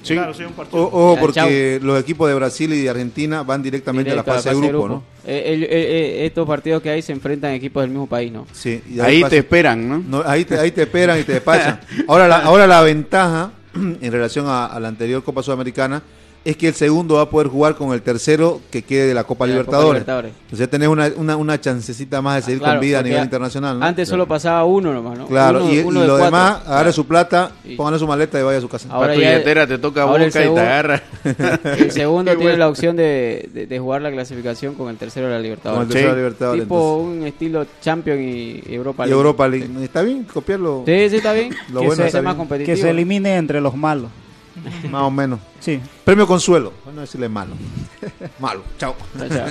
Sí. Claro, sí, un partido. O- Ojo, Ya, porque los equipos de Brasil y de Argentina van directamente Directo a la fase de grupo, ¿no? Eh, el- eh, eh, estos partidos que hay se enfrentan equipos del mismo país, ¿no? Sí, y Ahí te esperan, ¿no? No, ahí, te, ahí te esperan y te despachan. <laughs> Ahora la, ahora la ventaja <clears throat> en relación a, a la anterior Copa Sudamericana es que el segundo va a poder jugar con el tercero que quede de la Copa De la Copa Libertadores. Libertadores. Entonces tenés una, una, una chancecita más de seguir Claro, con vida a nivel internacional. ¿no? Antes solo pasaba uno nomás, ¿no? Claro, Uno- y, y uno de lo cuatro. demás, agarre Claro. su plata, Y- póngale su maleta y vaya a su casa. Ahora Para tu ya- billetera te toca boca y te agarra. <laughs> El segundo <laughs> tiene bueno. la opción de, de- de jugar la clasificación con el tercero de la Libertadores. Con el tercero de la Libertadores. tipo un estilo Champions y Europa y League. Europa League. ¿Está bien copiarlo? Sí, sí, está bien. Lo que bueno se, está sea más bien. competitivo. Que se elimine entre los malos. <laughs> Más o menos. Sí. Premio consuelo. Bueno, decirle malo. <laughs> malo. Chao. Chao, chao.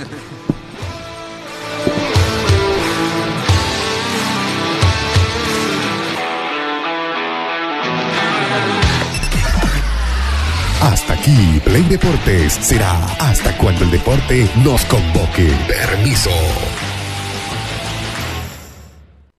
Hasta aquí, Play Deportes será hasta cuando el deporte nos convoque. Permiso.